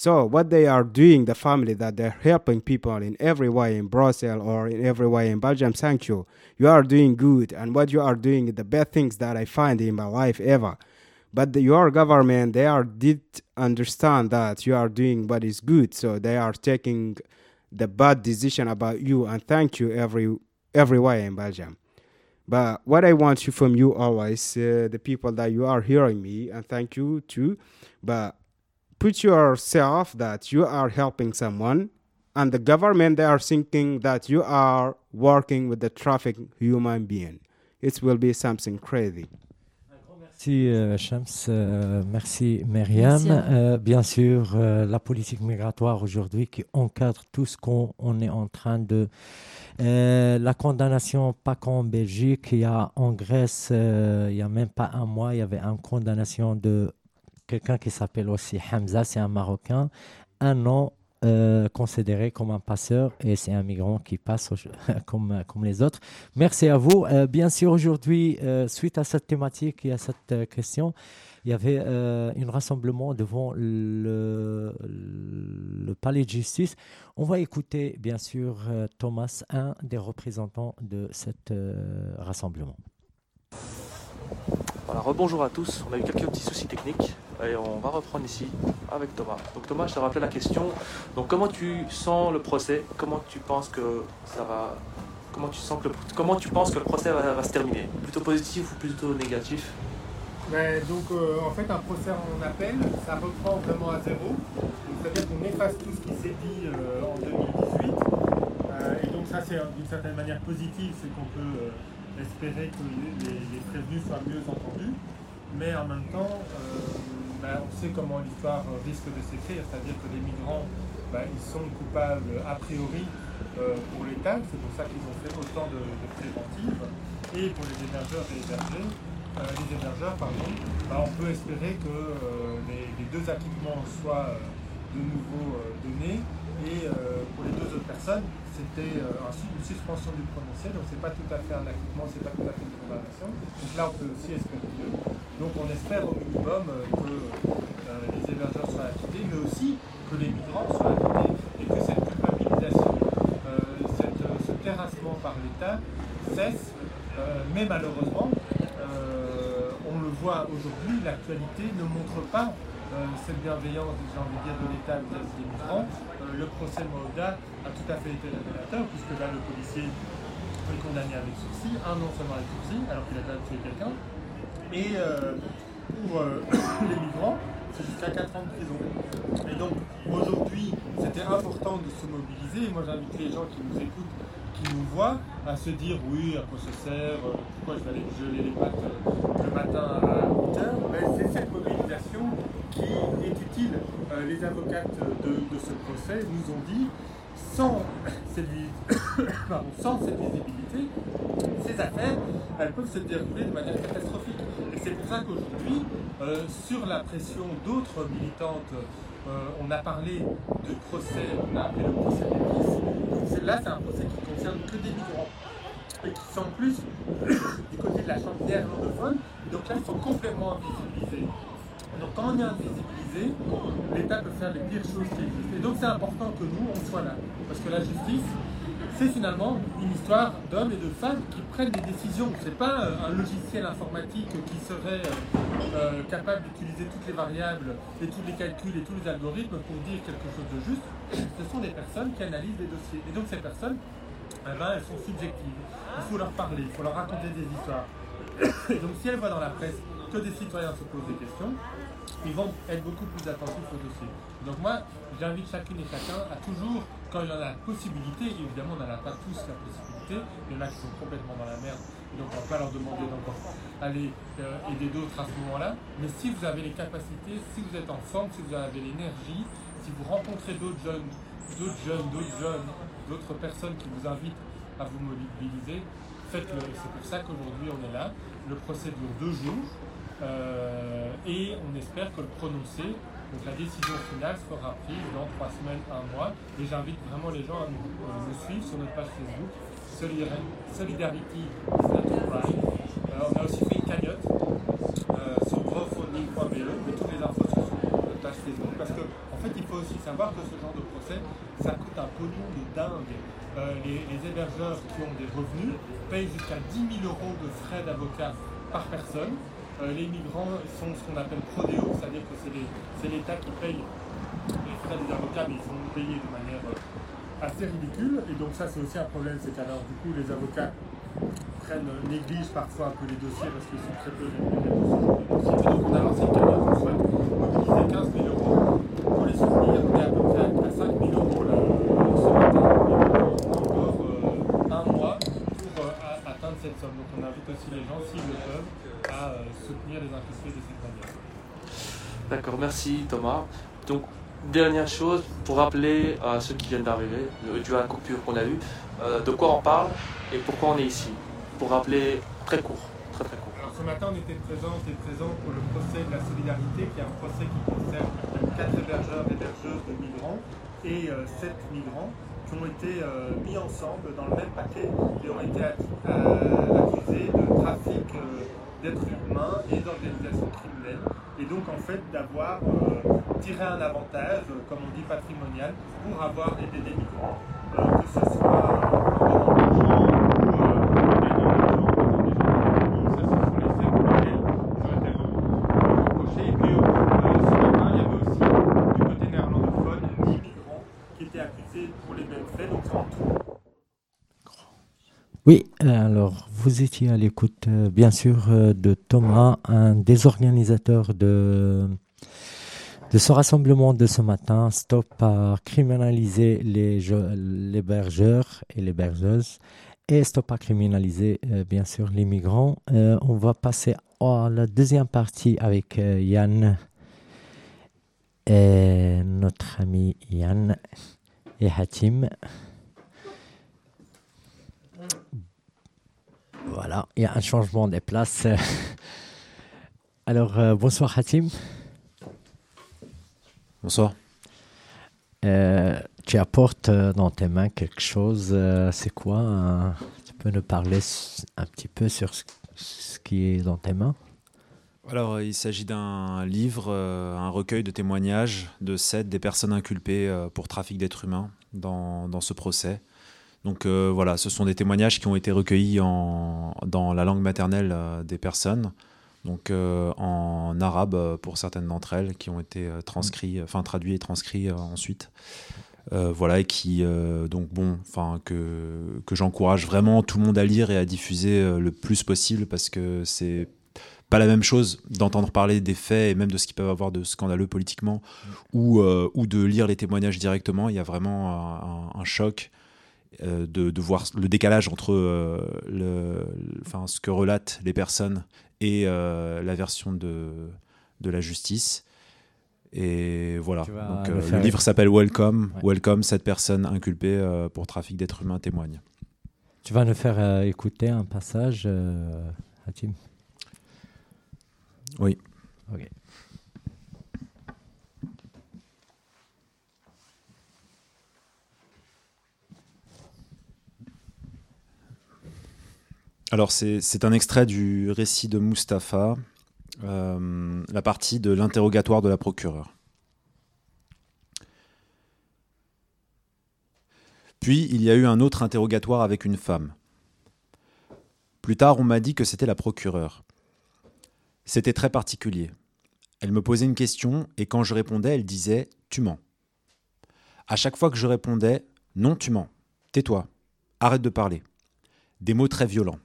So what they are doing, the family that they're helping people in every way in Brussels or in every way in Belgium, thank you. You are doing good, and what you are doing is the best things that I find in my life ever. But the, your government, they are did understand that you are doing what is good, so they are taking the bad decision about you. And thank you every every way in Belgium. But what I want you from you always, uh, the people that you are hearing me, and thank you too. But put yourself that you are helping someone, and the government they are thinking that you are working with the traffic human being. It will be something crazy. Merci euh, Shams, euh, merci Myriam. Euh, bien sûr, euh, la politique migratoire aujourd'hui qui encadre tout ce qu'on on est en train de... Euh, la condamnation, pas qu'en Belgique, il y a en Grèce, euh, il y a même pas un mois, il y avait une condamnation de quelqu'un qui s'appelle aussi Hamza, c'est un Marocain, un an euh, considéré comme un passeur et c'est un migrant qui passe <laughs> comme, comme les autres. Merci à vous. Euh, bien sûr, aujourd'hui, euh, suite à cette thématique et à cette euh, question, il y avait euh, un rassemblement devant le, le palais de justice. On va écouter, bien sûr, euh, Thomas, un des représentants de cet euh, rassemblement. Voilà, rebonjour à tous. On a eu quelques petits soucis techniques et on va reprendre ici avec Thomas. Donc Thomas, je te rappelais la question. Donc comment tu sens le procès? Comment tu penses que ça va Comment tu sens que le, procès va, se terminer? Plutôt positif ou plutôt négatif? Ben, donc euh, en fait un procès en appel, ça reprend vraiment à zéro. C'est-à-dire qu'on efface tout ce qui s'est dit euh, en 2018. Euh, et donc ça c'est d'une certaine manière positive, c'est qu'on peut espérer que les, prévenus soient mieux entendus. Mais en même temps, euh, ben, on sait comment l'histoire risque de s'écrire, c'est-à-dire que les migrants, ben, ils sont coupables a priori euh, pour l'État, c'est pour ça qu'ils ont fait autant de, préventives. Et pour les hébergeurs et hébergés, euh, les hébergeurs, bah, on peut espérer que les, les deux acquittements soient, de nouveau euh, donné. Et euh, pour les deux autres personnes, c'était euh, un- une suspension du prononcé, donc c'est pas tout à fait un acquittement, c'est pas tout à fait une condamnation. Donc là, on peut aussi espérer mieux. Donc on espère au minimum euh, que euh, les hébergeurs soient acquittés, mais aussi que les migrants soient acquittés et que cette culpabilisation, euh, ce terrassement par l'État cesse. Euh, mais malheureusement, euh, on le voit aujourd'hui, l'actualité ne montre pas euh, cette bienveillance, j'ai envie de dire, de l'État vis-à-vis des migrants. Euh, le procès de Maouda a tout à fait été révélateur, puisque là, le policier est condamné avec sursis, un non seulement avec sursis, alors qu'il a déjà tué quelqu'un, et euh, pour euh, <coughs> les migrants, c'est jusqu'à 4 ans de prison. Et donc, aujourd'hui, c'était important de se mobiliser, moi j'invite les gens qui nous écoutent, qui nous voient, à se dire oui, à quoi ça sert, euh, pourquoi je vais aller geler les pattes euh, le matin à 8h, ben, c'est cette mobilisation qui est utile. Euh, les avocates de, ce procès nous ont dit, <coughs> <coughs> sans cette, visibilité, ces affaires, elles peuvent se dérouler de manière catastrophique. Et c'est pour ça qu'aujourd'hui, sur la pression d'autres militantes, euh, on a parlé de procès, on a appelé le procès des Là, c'est un procès qui concerne que des migrants et qui sont en plus <coughs> du côté de la chambre néerlandophone. Donc là, ils sont complètement invisibilisés. Donc quand on est invisibilisé, l'État peut faire les pires choses qui existent. Et donc c'est important que nous, on soit là. Parce que la justice, c'est finalement une histoire d'hommes et de femmes qui prennent des décisions. C'est pas euh, un logiciel informatique qui serait euh, euh, capable d'utiliser toutes les variables et tous les calculs et tous les algorithmes pour dire quelque chose de juste. Ce sont des personnes qui analysent des dossiers. Et donc ces personnes, eh ben, elles sont subjectives. Il faut leur parler, il faut leur raconter des histoires. Et donc si elles voient dans la presse que des citoyens se posent des questions, ils vont être beaucoup plus attentifs au dossier. Donc moi, j'invite chacune et chacun à toujours, quand il y en a la possibilité, évidemment on n'en a pas tous la possibilité, il y en a qui sont complètement dans la merde, donc on ne va pas leur demander d'encore aller euh, aider d'autres à ce moment-là, mais si vous avez les capacités, si vous êtes en forme, si vous avez l'énergie, si vous rencontrez d'autres jeunes, d'autres jeunes, d'autres jeunes, d'autres personnes qui vous invitent à vous mobiliser, faites-le. C'est pour ça qu'aujourd'hui on est là. Le procès dure deux jours. Euh, et on espère que le prononcé, donc la décision finale, sera prise dans trois semaines, un mois. Et j'invite vraiment les gens à nous, euh, suivre sur notre page Facebook, Solidar- Solidarity crime. Euh, on a aussi fait une cagnotte euh, sur crowdfunding.be, mais toutes les infos sont sur notre page Facebook, parce que en fait, il faut aussi savoir que ce genre de procès, ça coûte un pognon de dingue. Euh, les, les hébergeurs qui ont des revenus payent jusqu'à 10 000 euros de frais d'avocat par personne. Euh, les migrants sont ce qu'on appelle prodéo, c'est-à-dire que c'est l'État qui paye les frais des avocats, mais ils sont payés de manière euh, assez ridicule. Et donc ça, c'est aussi un problème, c'est qu'alors du coup, les avocats prennent, euh, négligent parfois un peu les dossiers parce qu'ils sont très peu rémunérés pour donc on a lancé une cagnotte, on souhaite mobiliser 15 000 euros pour les soutenir. Est à peu près à 5 000 euros là, ce matin. Et encore euh, un mois pour euh, atteindre cette somme. Donc on invite aussi les gens, s'ils le peuvent, à euh, soutenir les impliqués de cette manière. D'accord, merci Thomas. Donc, dernière chose, pour rappeler à ceux qui viennent d'arriver, dû à la coupure qu'on a eue, euh, de quoi on parle et pourquoi on est ici. Pour rappeler très court, très très court. Alors ce matin, on était présents et présents pour le procès de la solidarité, qui est un procès qui concerne quatre hébergeurs et hébergeuses de migrants et euh, sept migrants qui ont été euh, mis ensemble dans le même paquet et ont été accu- accusés de trafic d'êtres humains et d'organisation criminelle. Et donc en fait d'avoir euh, tiré un avantage, euh, comme on dit patrimonial, pour avoir aidé des migrants, euh, que ce soit en ou en étant des gens. Ça, ce sont les faits pour lesquels puis euh, ce matin, il y avait aussi du côté néerlandophone 10 migrants qui étaient accusés pour les mêmes faits. Donc tout Oui, alors vous étiez à l'écoute, euh, bien sûr, euh, de Thomas, un des organisateurs de, ce rassemblement de ce matin. Stop à criminaliser les je- l'hébergeur et les bergeuses et stop à criminaliser, euh, bien sûr, les migrants. On va passer à la deuxième partie avec Yann, et notre ami Yann et Hatim. Voilà, il y a un changement des places. <laughs> Alors, euh, bonsoir Hatim. Bonsoir. Euh, tu apportes euh, dans tes mains quelque chose. euh, c'est quoi Tu peux nous parler un petit peu sur ce, ce qui est dans tes mains? Alors, il s'agit d'un livre, un recueil de témoignages de sept des personnes inculpées pour trafic d'êtres humains dans, dans ce procès. Donc euh, voilà, ce sont des témoignages qui ont été recueillis en, dans la langue maternelle euh, des personnes, donc euh, en arabe pour certaines d'entre elles, qui ont été transcrits, enfin traduits et transcrits ensuite. Euh, voilà, et qui, euh, donc bon, enfin, que, que j'encourage vraiment tout le monde à lire et à diffuser euh, le plus possible parce que c'est pas la même chose d'entendre parler des faits et même de ce qu'ils peuvent avoir de scandaleux politiquement ou, euh, ou de lire les témoignages directement. Il y a vraiment un, un choc de, de voir le décalage entre euh, le, enfin, ce que relatent les personnes et euh, la version de, de la justice. Et voilà. Donc, le euh, livre s'appelle Welcome. Ouais. Welcome, cette personne inculpée euh, pour trafic d'êtres humains témoigne. Tu vas nous faire euh, écouter un passage, euh, Hatim Oui. Alors, c'est un extrait du récit de Mustapha, euh, la partie de l'interrogatoire de la procureure. Puis, il y a eu un autre interrogatoire avec une femme. Plus tard, on m'a dit que c'était la procureure. C'était très particulier. Elle me posait une question et quand je répondais, elle disait ⁇ Tu mens ⁇ À chaque fois que je répondais ⁇ Non, tu mens. Tais-toi. Arrête de parler. Des mots très violents.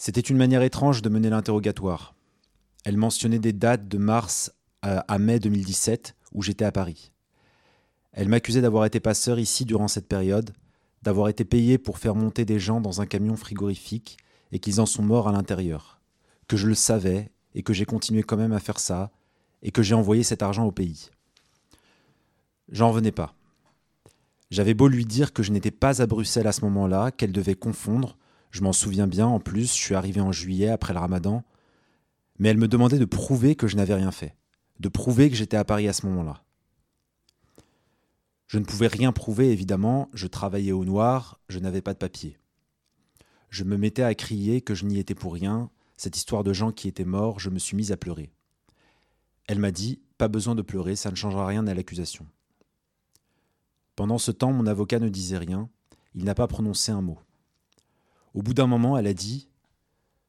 C'était une manière étrange de mener l'interrogatoire. Elle mentionnait des dates de mars à, mai 2017 où j'étais à Paris. Elle m'accusait d'avoir été passeur ici durant cette période, d'avoir été payé pour faire monter des gens dans un camion frigorifique et qu'ils en sont morts à l'intérieur, que je le savais et que j'ai continué quand même à faire ça et que j'ai envoyé cet argent au pays. J'en revenais pas. J'avais beau lui dire que je n'étais pas à Bruxelles à ce moment-là, qu'elle devait confondre, je m'en souviens bien, en plus, je suis arrivé en juillet après le ramadan, mais elle me demandait de prouver que je n'avais rien fait, de prouver que j'étais à Paris à ce moment-là. Je ne pouvais rien prouver, évidemment, je travaillais au noir, je n'avais pas de papier. Je me mettais à crier que je n'y étais pour rien, cette histoire de gens qui étaient morts, je me suis mise à pleurer. Elle m'a dit Pas besoin de pleurer, ça ne changera rien à l'accusation. Pendant ce temps, mon avocat ne disait rien, il n'a pas prononcé un mot. Au bout d'un moment, elle a dit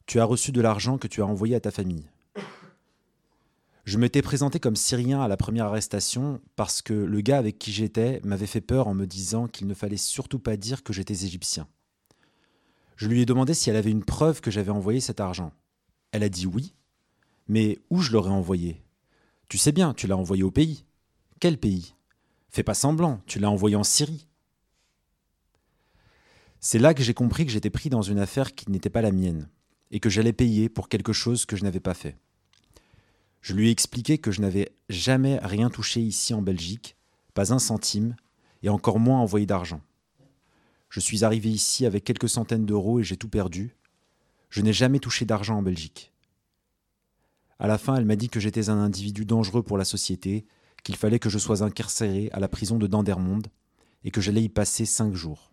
Tu as reçu de l'argent que tu as envoyé à ta famille. Je m'étais présenté comme Syrien à la première arrestation parce que le gars avec qui j'étais m'avait fait peur en me disant qu'il ne fallait surtout pas dire que j'étais égyptien. Je lui ai demandé si elle avait une preuve que j'avais envoyé cet argent. Elle a dit oui, mais où je l'aurais envoyé? Tu sais bien, tu l'as envoyé au pays. Quel pays? Fais pas semblant, tu l'as envoyé en Syrie. C'est là que j'ai compris que j'étais pris dans une affaire qui n'était pas la mienne, et que j'allais payer pour quelque chose que je n'avais pas fait. Je lui ai expliqué que je n'avais jamais rien touché ici en Belgique, pas un centime, et encore moins envoyé d'argent. Je suis arrivé ici avec quelques centaines d'euros et j'ai tout perdu. Je n'ai jamais touché d'argent en Belgique. À la fin, elle m'a dit que j'étais un individu dangereux pour la société, qu'il fallait que je sois incarcéré à la prison de Dendermonde et que j'allais y passer cinq jours.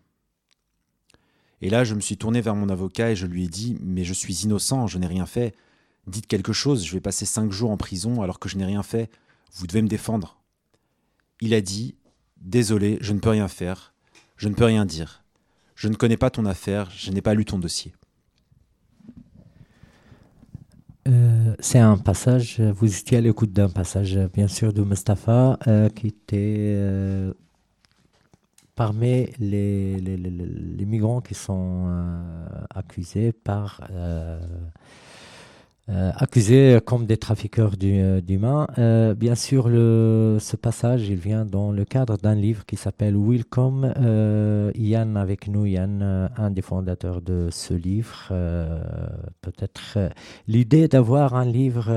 Et là, je me suis tourné vers mon avocat et je lui ai dit Mais je suis innocent, je n'ai rien fait. Dites quelque chose, je vais passer cinq jours en prison alors que je n'ai rien fait. Vous devez me défendre. Il a dit Désolé, je ne peux rien faire. Je ne peux rien dire. Je ne connais pas ton affaire, je n'ai pas lu ton dossier. Euh, c'est un passage, vous étiez à l'écoute d'un passage, bien sûr, de Mustapha, euh, qui était euh, parmi les, migrants qui sont euh, accusés par. euh, euh, accusés comme des trafiqueurs d'humains. Bien sûr, le, ce passage, il vient dans le cadre d'un livre qui s'appelle Welcome. Euh, Yann avec nous, Yann, un des fondateurs de ce livre. Peut-être l'idée d'avoir un livre,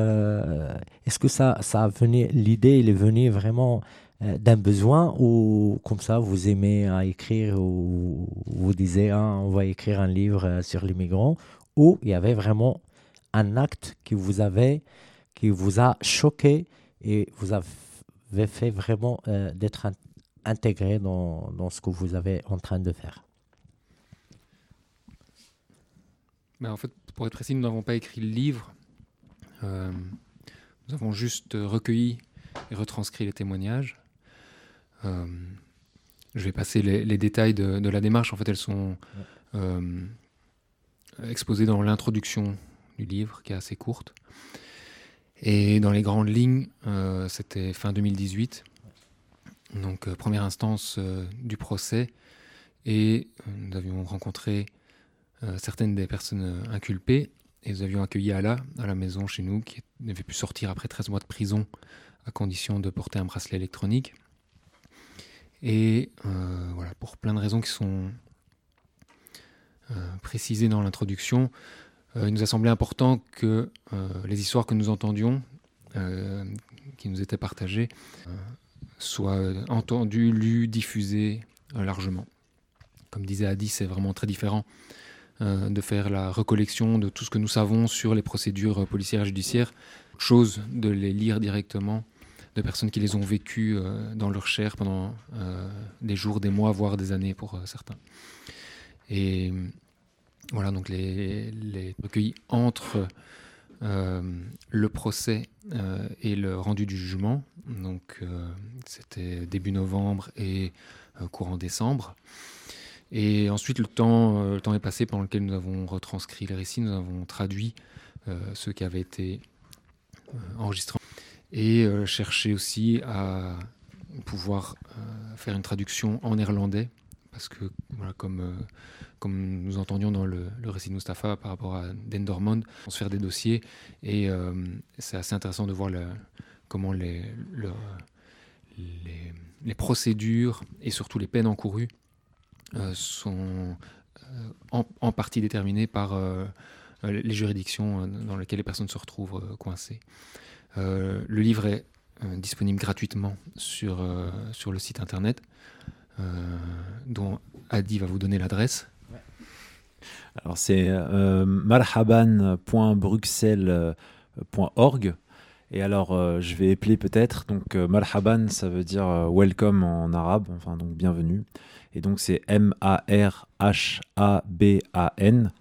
est-ce que ça, ça a l'idée, il est venu vraiment d'un besoin ou comme ça, vous aimez à écrire ou vous disiez, ah, on va écrire un livre euh, sur les migrants ou il y avait vraiment un acte qui vous avait, qui vous a choqué et vous avez fait vraiment euh, d'être in- intégré dans, dans ce que vous avez en train de faire? Ben, en fait, pour être précis, nous n'avons pas écrit le livre. Euh, nous avons juste euh, recueilli et retranscrit les témoignages. Euh, je vais passer les, détails de, la démarche. En fait, elles sont euh, exposées dans l'introduction du livre, qui est assez courte. Et dans les grandes lignes, euh, c'était fin 2018. Donc, première instance du procès. Et nous avions rencontré certaines des personnes inculpées. Et nous avions accueilli Ala à la maison chez nous, qui avait pu sortir après 13 mois de prison à condition de porter un bracelet électronique. Et euh, voilà, pour plein de raisons qui sont euh, précisées dans l'introduction, euh, il nous a semblé important que euh, les histoires que nous entendions, qui nous étaient partagées, soient entendues, lues, diffusées largement. Comme disait Adi, c'est vraiment très différent de faire la recollection de tout ce que nous savons sur les procédures policières et judiciaires, chose de les lire directement de personnes qui les ont vécues euh, dans leur chair pendant euh, des jours, des mois, voire des années pour euh, certains. Et voilà, donc les, recueillis entre le procès et le rendu du jugement. Donc c'était début novembre et courant décembre. Et ensuite, le temps, le temps est passé pendant lequel nous avons retranscrit les récits, nous avons traduit ceux qui avaient été enregistrés et euh, cherché aussi à pouvoir euh, faire une traduction en néerlandais parce que voilà, comme, euh, comme nous entendions dans le, récit de Mustapha par rapport à Dendermonde, on se faire des dossiers et c'est assez intéressant de voir comment les, le- les, procédures et surtout les peines encourues sont en, partie déterminées par les juridictions dans lesquelles les personnes se retrouvent coincées. Euh, le livre est euh, disponible gratuitement sur, euh, sur le site internet, dont Adi va vous donner l'adresse. Alors c'est marhaban.bruxelles.org. Et alors je vais épeler peut-être. Donc marhaban, ça veut dire welcome en arabe, enfin donc bienvenue. Et donc c'est M-A-R-H-A-B-A-N.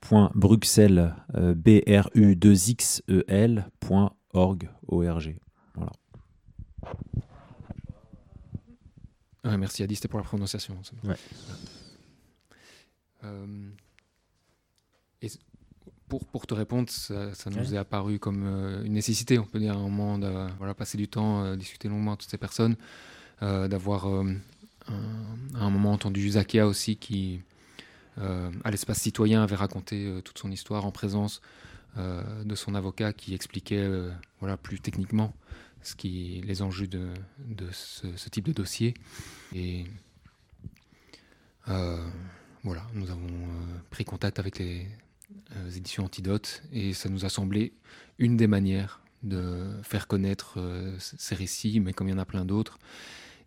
point Bruxelles, euh, B-R-U-2-X-E-L. Org, O-R-G. Voilà. Ouais, merci Adi, c'était pour la prononciation. Ouais. Euh, et c- pour, pour te répondre, ça, ça nous Ouais. est apparu comme euh, une nécessité, on peut dire, à un moment de voilà, passer du temps, euh, discuter longuement avec toutes ces personnes, euh, d'avoir euh, un, à un moment entendu Zakia aussi qui, euh, à l'espace citoyen, avait raconté euh, toute son histoire en présence euh, de son avocat qui expliquait euh, voilà, plus techniquement ce qui, les enjeux de, de ce, type de dossier. Et euh, voilà, nous avons euh, pris contact avec les euh, éditions Antidote et ça nous a semblé une des manières de faire connaître euh, ces récits, mais comme il y en a plein d'autres.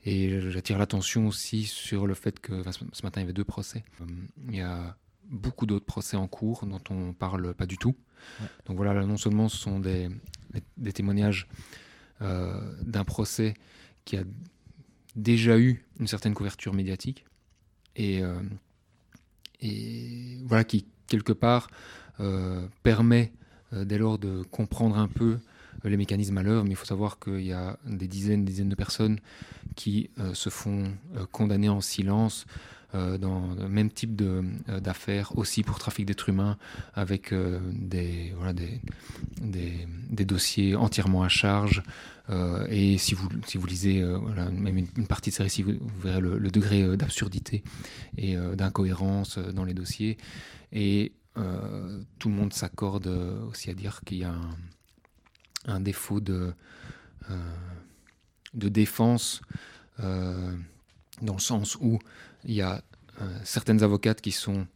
Et j'attire l'attention aussi sur le fait que ce matin il y avait deux procès. Euh, beaucoup d'autres procès en cours dont on parle pas du tout. Ouais. Donc voilà, là, non seulement ce sont des, des- des témoignages euh, d'un procès qui a déjà eu une certaine couverture médiatique et, euh, et voilà qui quelque part euh, permet dès lors de comprendre un peu les mécanismes à l'œuvre, mais il faut savoir qu'il y a des dizaines, dizaines de personnes qui euh, se font euh, condamner en silence euh, dans le même type euh, d'affaires, aussi pour trafic d'êtres humains, avec euh, des, dossiers entièrement à charge. Euh, et si vous, lisez euh, même une, partie de ces récits, vous, verrez le, le degré euh, d'absurdité et euh, d'incohérence euh, dans les dossiers. Et euh, tout le monde s'accorde euh, aussi à dire qu'il y a un, un défaut de, euh, de défense euh, dans le sens où il y a euh, certaines avocates qui sont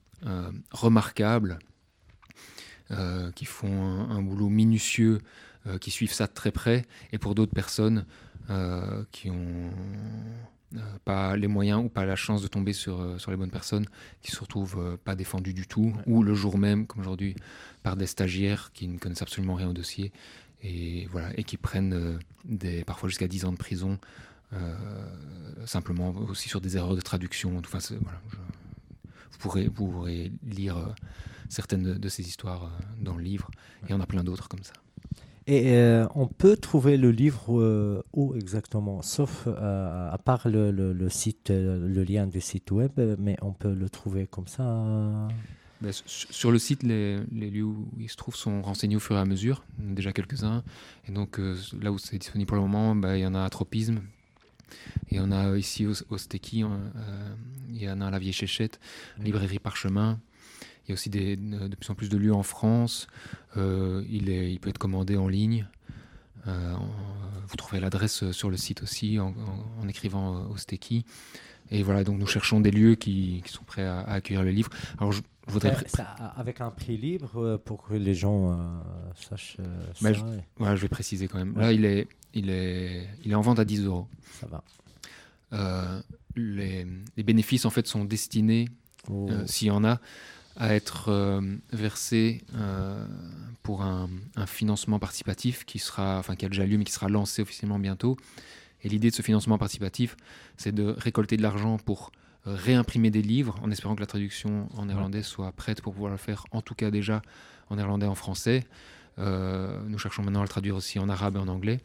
remarquables, qui font un, un boulot minutieux, qui suivent ça de très près, et pour d'autres personnes qui ont pas les moyens ou pas la chance de tomber sur, sur les bonnes personnes, qui se retrouvent pas défendues du tout, ou le jour même, comme aujourd'hui, par des stagiaires qui ne connaissent absolument rien au dossier et voilà et qui prennent euh, parfois jusqu'à 10 ans de prison euh, simplement aussi sur des erreurs de traduction. Enfin, vous pourrez vous pourrez lire euh, certaines de, ces histoires dans le livre et en a plein d'autres comme ça. Et on peut trouver le livre où exactement? Sauf à part le, le- site, le lien du site web, mais on peut le trouver comme ça? Euh, Ben, su- sur le site, les, les lieux où il se trouve sont renseignés au fur et à mesure, déjà quelques-uns. Et donc euh, là où c'est disponible pour le moment, ben, il y en a à Tropisme, et il y en a ici au, au Stéki, euh, euh, il y en a à la Vieille Chéchette, librairie Parchemin. Il y a aussi des, de plus en plus de lieux en France. Euh, il, est, il peut être commandé en ligne. Euh, vous trouverez l'adresse sur le site aussi en, en- en écrivant euh, au Stéki. Et voilà, donc nous cherchons des lieux qui, qui sont prêts à, à accueillir le livre. Alors je voudrais euh, ça, avec un prix libre euh, pour que les gens euh, sachent Bah, ça. je, voilà, je vais préciser quand même. Ouais. Là, il est, il, est, il est en vente à 10 euros. Ça va. Euh, les, les bénéfices, en fait, sont destinés, Oh. euh, s'il y en a, à être euh, versés pour un, un financement participatif qui, sera, enfin, qui a déjà lieu, mais qui sera lancé officiellement bientôt. Et l'idée de ce financement participatif, c'est de récolter de l'argent pour réimprimer des livres, en espérant que la traduction en néerlandais soit prête pour pouvoir le faire, en tout cas déjà en néerlandais et en français. Euh, nous cherchons maintenant à le traduire aussi en arabe et en anglais.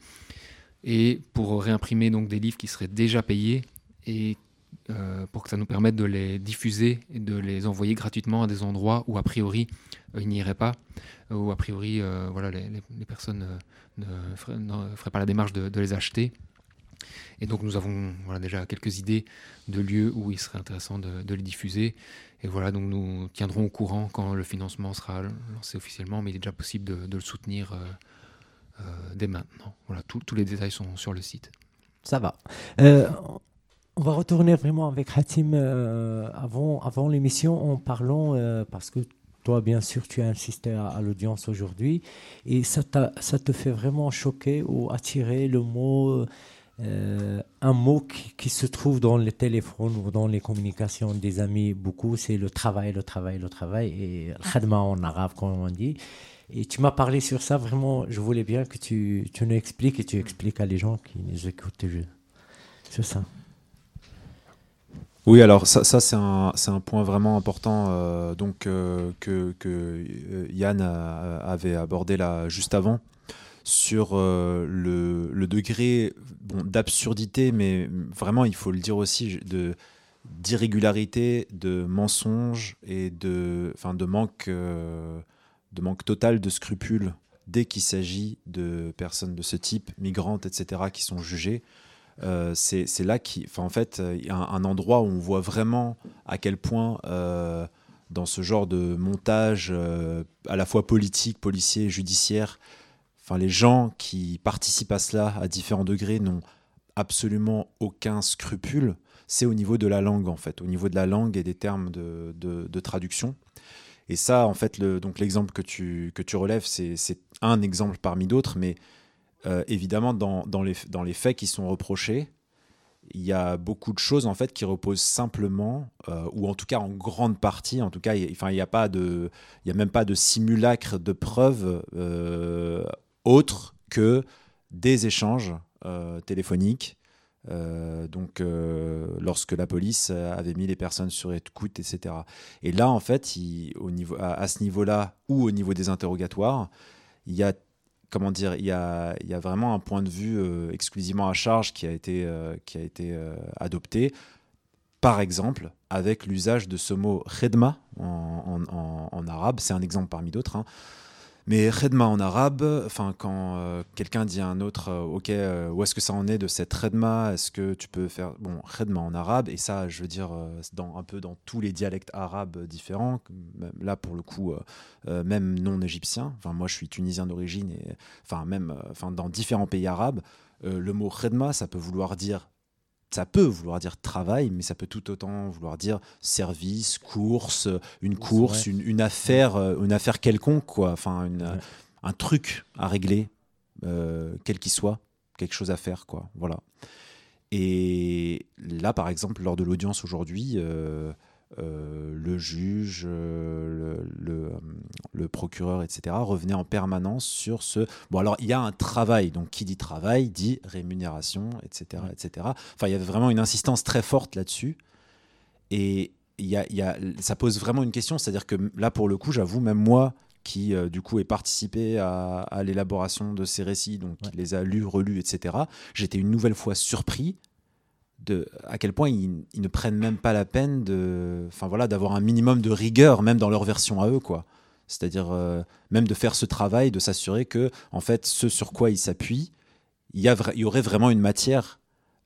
Et pour réimprimer donc des livres qui seraient déjà payés et euh, pour que ça nous permette de les diffuser et de les envoyer gratuitement à des endroits où a priori euh, ils n'iraient pas, euh, où a priori voilà, les, les- personnes ne, feraient, pas la démarche de les acheter. Et donc nous avons déjà quelques idées de lieux où il serait intéressant de, les diffuser. Et voilà, donc nous tiendrons au courant quand le financement sera lancé officiellement, mais il est déjà possible de, le soutenir euh, euh, dès maintenant. Voilà, tous- les détails sont sur le site. Ça va. Euh, on va retourner vraiment avec Hatim avant, l'émission en parlant, parce que toi, bien sûr, tu as insisté à, l'audience aujourd'hui, et ça, ça te fait vraiment choquer ou attirer le mot, euh, un mot qui, se trouve dans les téléphones ou dans les communications des amis beaucoup, c'est le travail, le travail, le travail, et le khadma en arabe, comme on dit. Et tu m'as parlé sur ça, vraiment, je voulais bien que tu, tu nous expliques et tu expliques à les gens qui nous écoutent. C'est ça. Oui, alors ça, c'est un, un point vraiment important euh, donc, euh, que, Yann avait abordé là juste avant sur euh, le, le degré bon, d'absurdité, mais vraiment, il faut le dire aussi, de d'irrégularité, de mensonge et de, enfin, de, manque, euh, de manque total de scrupules dès qu'il s'agit de personnes de ce type, migrantes, etc., qui sont jugées. Euh, c'est là qui, fait, y a un, endroit où on voit vraiment à quel point euh, dans ce genre de montage à la fois politique, policier, judiciaire, enfin les gens qui participent à cela à différents degrés n'ont absolument aucun scrupule. C'est au niveau de la langue en fait, au niveau de la langue et des termes de, traduction. Et ça, en fait, donc l'exemple que tu, relèves, c'est un exemple parmi d'autres, mais euh, évidemment, dans, les, faits qui sont reprochés, il y a beaucoup de choses en fait qui reposent simplement, euh, ou en tout cas en grande partie, en tout cas, il n'y a a même pas de simulacre de preuves euh, autres que des échanges euh, téléphoniques. euh, donc, euh, lorsque la police avait mis les personnes sur écoute, etc. Et là, en fait, à, ce niveau-là ou au niveau des interrogatoires, il y a comment dire, il y a, vraiment un point de vue exclusivement à charge qui a été, qui a été adopté. Par exemple, avec l'usage de ce mot en- en arabe, c'est un exemple parmi d'autres. hein. Mais khedma en arabe, enfin quand euh, quelqu'un dit à un autre, euh, ok, euh, où est-ce que ça en est de cette khedma? Est-ce que tu peux faire bon khedma en arabe Et ça, je veux dire, dans un peu dans tous les dialectes arabes différents. Là, pour le coup, même non égyptien. Enfin, moi, je suis tunisien d'origine et enfin même, enfin dans différents pays arabes, le mot khedma, ça peut vouloir dire ça peut vouloir dire travail, mais ça peut tout autant vouloir dire service, course, une course, une, une affaire, euh, une affaire quelconque, quoi. Enfin, une, euh, un truc à régler, euh, quel qu'il soit, quelque chose à faire, quoi. Voilà. Et là, par exemple, lors de l'audience aujourd'hui, euh, le juge, euh, le, le, euh, le procureur, etc., revenaient en permanence sur ce. Bon, alors il y a un travail, donc qui dit travail dit rémunération, etc., etc. Enfin, il y avait vraiment une insistance très forte là-dessus. Et il y a, il y a, ça pose vraiment une question, c'est-à-dire que là, pour le coup, j'avoue, même moi, qui euh, du coup ai participé à, à l'élaboration de ces récits, donc qui les a lus, relus, etc., j'étais une nouvelle fois surpris à quel point ils, ne prennent même pas la peine de, enfin voilà, d'avoir un minimum de rigueur, même dans leur version à eux, quoi. C'est-à-dire euh, même de faire ce travail, de s'assurer que en fait, ce sur quoi ils s'appuient, il y, a il y aurait vraiment une matière.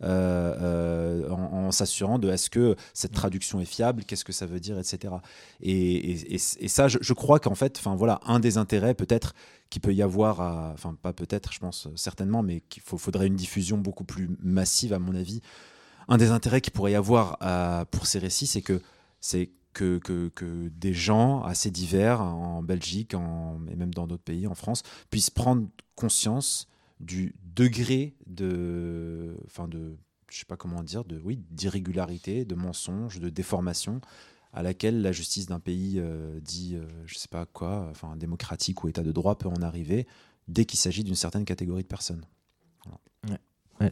euh, euh, en, s'assurant de est-ce que cette traduction est fiable, qu'est-ce que ça veut dire, etc. Et, ça, je, je crois qu'en fait, enfin voilà, un des intérêts peut-être qu'il peut y avoir, enfin pas peut-être, je pense certainement, mais qu'il faudrait une diffusion beaucoup plus massive à mon avis. Un des intérêts qu'il pourrait y avoir à- pour ces récits, c'est que c'est que, des gens assez divers en Belgique et même dans d'autres pays, en France, puissent prendre conscience du degré de, enfin de, je sais pas comment dire, de oui, d'irrégularité, de mensonge, de déformation à laquelle la justice d'un pays euh, dit, euh, je sais pas quoi, enfin démocratique ou état de droit peut en arriver dès qu'il s'agit d'une certaine catégorie de personnes.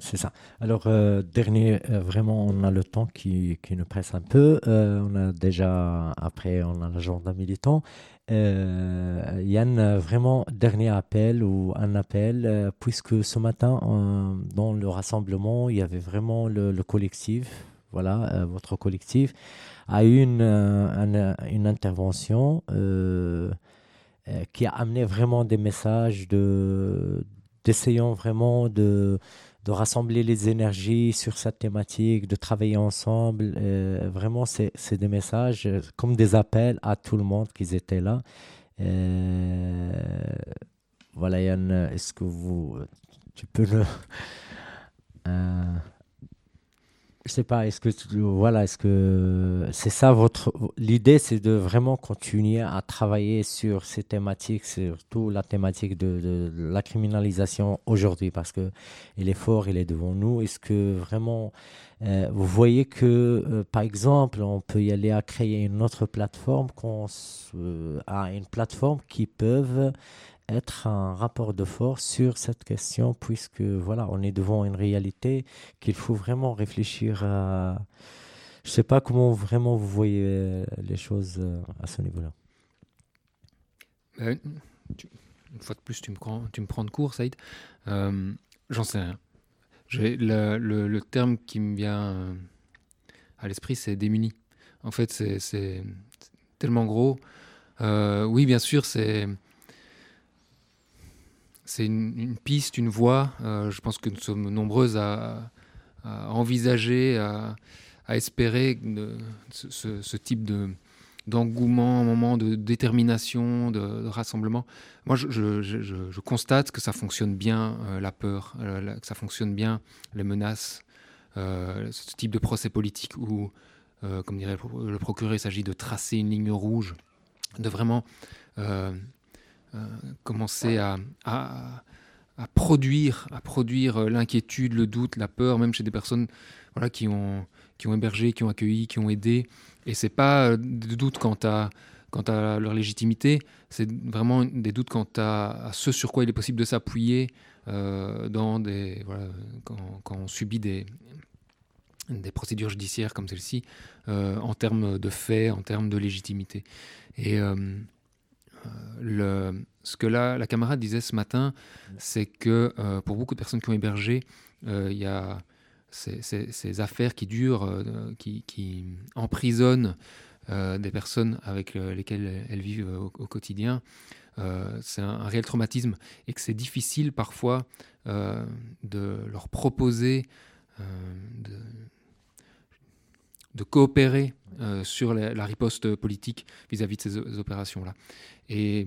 C'est ça. Alors, euh, dernier, euh, vraiment, on a le temps qui, qui nous presse un peu. Euh, on a déjà, après, on a l'agenda militant. Yann, vraiment, dernier appel ou un appel, puisque ce matin, dans le rassemblement, il y avait vraiment le, le collectif, voilà, votre collectif, a eu une, euh, un- une intervention qui a amené vraiment des messages de d'essayant vraiment de, de rassembler les énergies sur cette thématique, de travailler ensemble. Euh, vraiment, c'est des messages euh, comme des appels à tout le monde qui étaient là. Euh, voilà, Yann, est-ce que vous, tu peux le... Je sais pas, est-ce que voilà, est-ce que c'est ça votre l'idée, c'est de vraiment continuer à travailler sur ces thématiques, surtout la thématique de, la criminalisation aujourd'hui, parce que il est fort, il est devant nous. Est-ce que vraiment euh, vous voyez que, euh, par exemple, on peut y aller à créer une autre plateforme, qu'on euh, a une plateforme qui peuvent être un rapport de force sur cette question, puisque voilà, on est devant une réalité qu'il faut vraiment réfléchir à. Je sais pas comment vraiment vous voyez euh, les choses euh, à ce niveau-là. Tu- une fois de plus, tu me prends, tu me prends de court, Saïd. Euh, J'en sais rien. Le, terme qui me vient à l'esprit, c'est démuni. En fait, c'est tellement gros. Oui, bien sûr, c'est c'est une, piste, une voie. Euh, je pense que nous sommes nombreuses à, envisager, à, espérer ce, type de d'engouement, un moment de détermination, de, rassemblement. Moi, je, constate que ça fonctionne bien, euh, la peur, euh, que ça fonctionne bien, les menaces, ce type de procès politique où, comme dirait le pro- le procureur, il s'agit de tracer une ligne rouge, de vraiment commencer à, produire, à produire euh, l'inquiétude, le doute, la peur, même chez des personnes voilà, qui, ont, qui ont hébergé, qui ont accueilli, qui ont aidé. Et c'est pas euh, des doutes quant à, quant à leur légitimité, c'est vraiment des doutes quant à, ce sur quoi il est possible de s'appuyer euh, voilà, quand, on subit des, des procédures judiciaires comme celle-ci, euh, en termes de faits, en termes de légitimité. Et euh, euh, ce que la, camarade disait ce matin, c'est que euh, pour beaucoup de personnes qui ont hébergé, euh, il y a ces, affaires qui durent, euh, qui, emprisonnent des personnes avec lesquelles elles vivent au, quotidien. C'est un, réel traumatisme et que c'est difficile parfois de leur proposer de, coopérer sur la, riposte politique vis-à-vis de ces opérations-là. Et,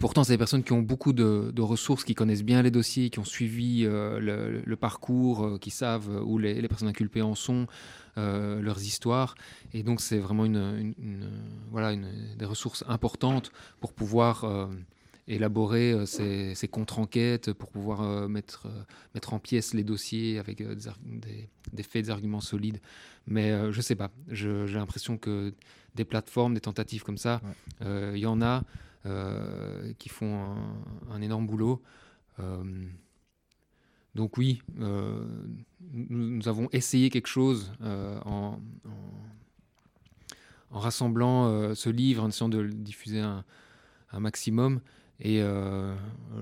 pourtant, c'est des personnes qui ont beaucoup de, ressources, qui connaissent bien les dossiers, qui ont suivi euh, le, parcours, euh, qui savent où les, personnes inculpées en sont, euh, leurs histoires. Et donc, c'est vraiment une, voilà, des ressources importantes pour pouvoir euh, élaborer euh, ces, ces contre-enquêtes pour pouvoir euh, mettre, euh, mettre en pièces les dossiers avec des, ar- des- des faits, des arguments solides. Mais je sais pas. J'ai l'impression que des plateformes, des tentatives comme ça, il y en a qui font un, un énorme boulot. Donc oui, euh, nous, nous avons essayé quelque chose euh, en, en- en rassemblant euh, ce livre, en essayant de le diffuser un, un maximum. Et euh,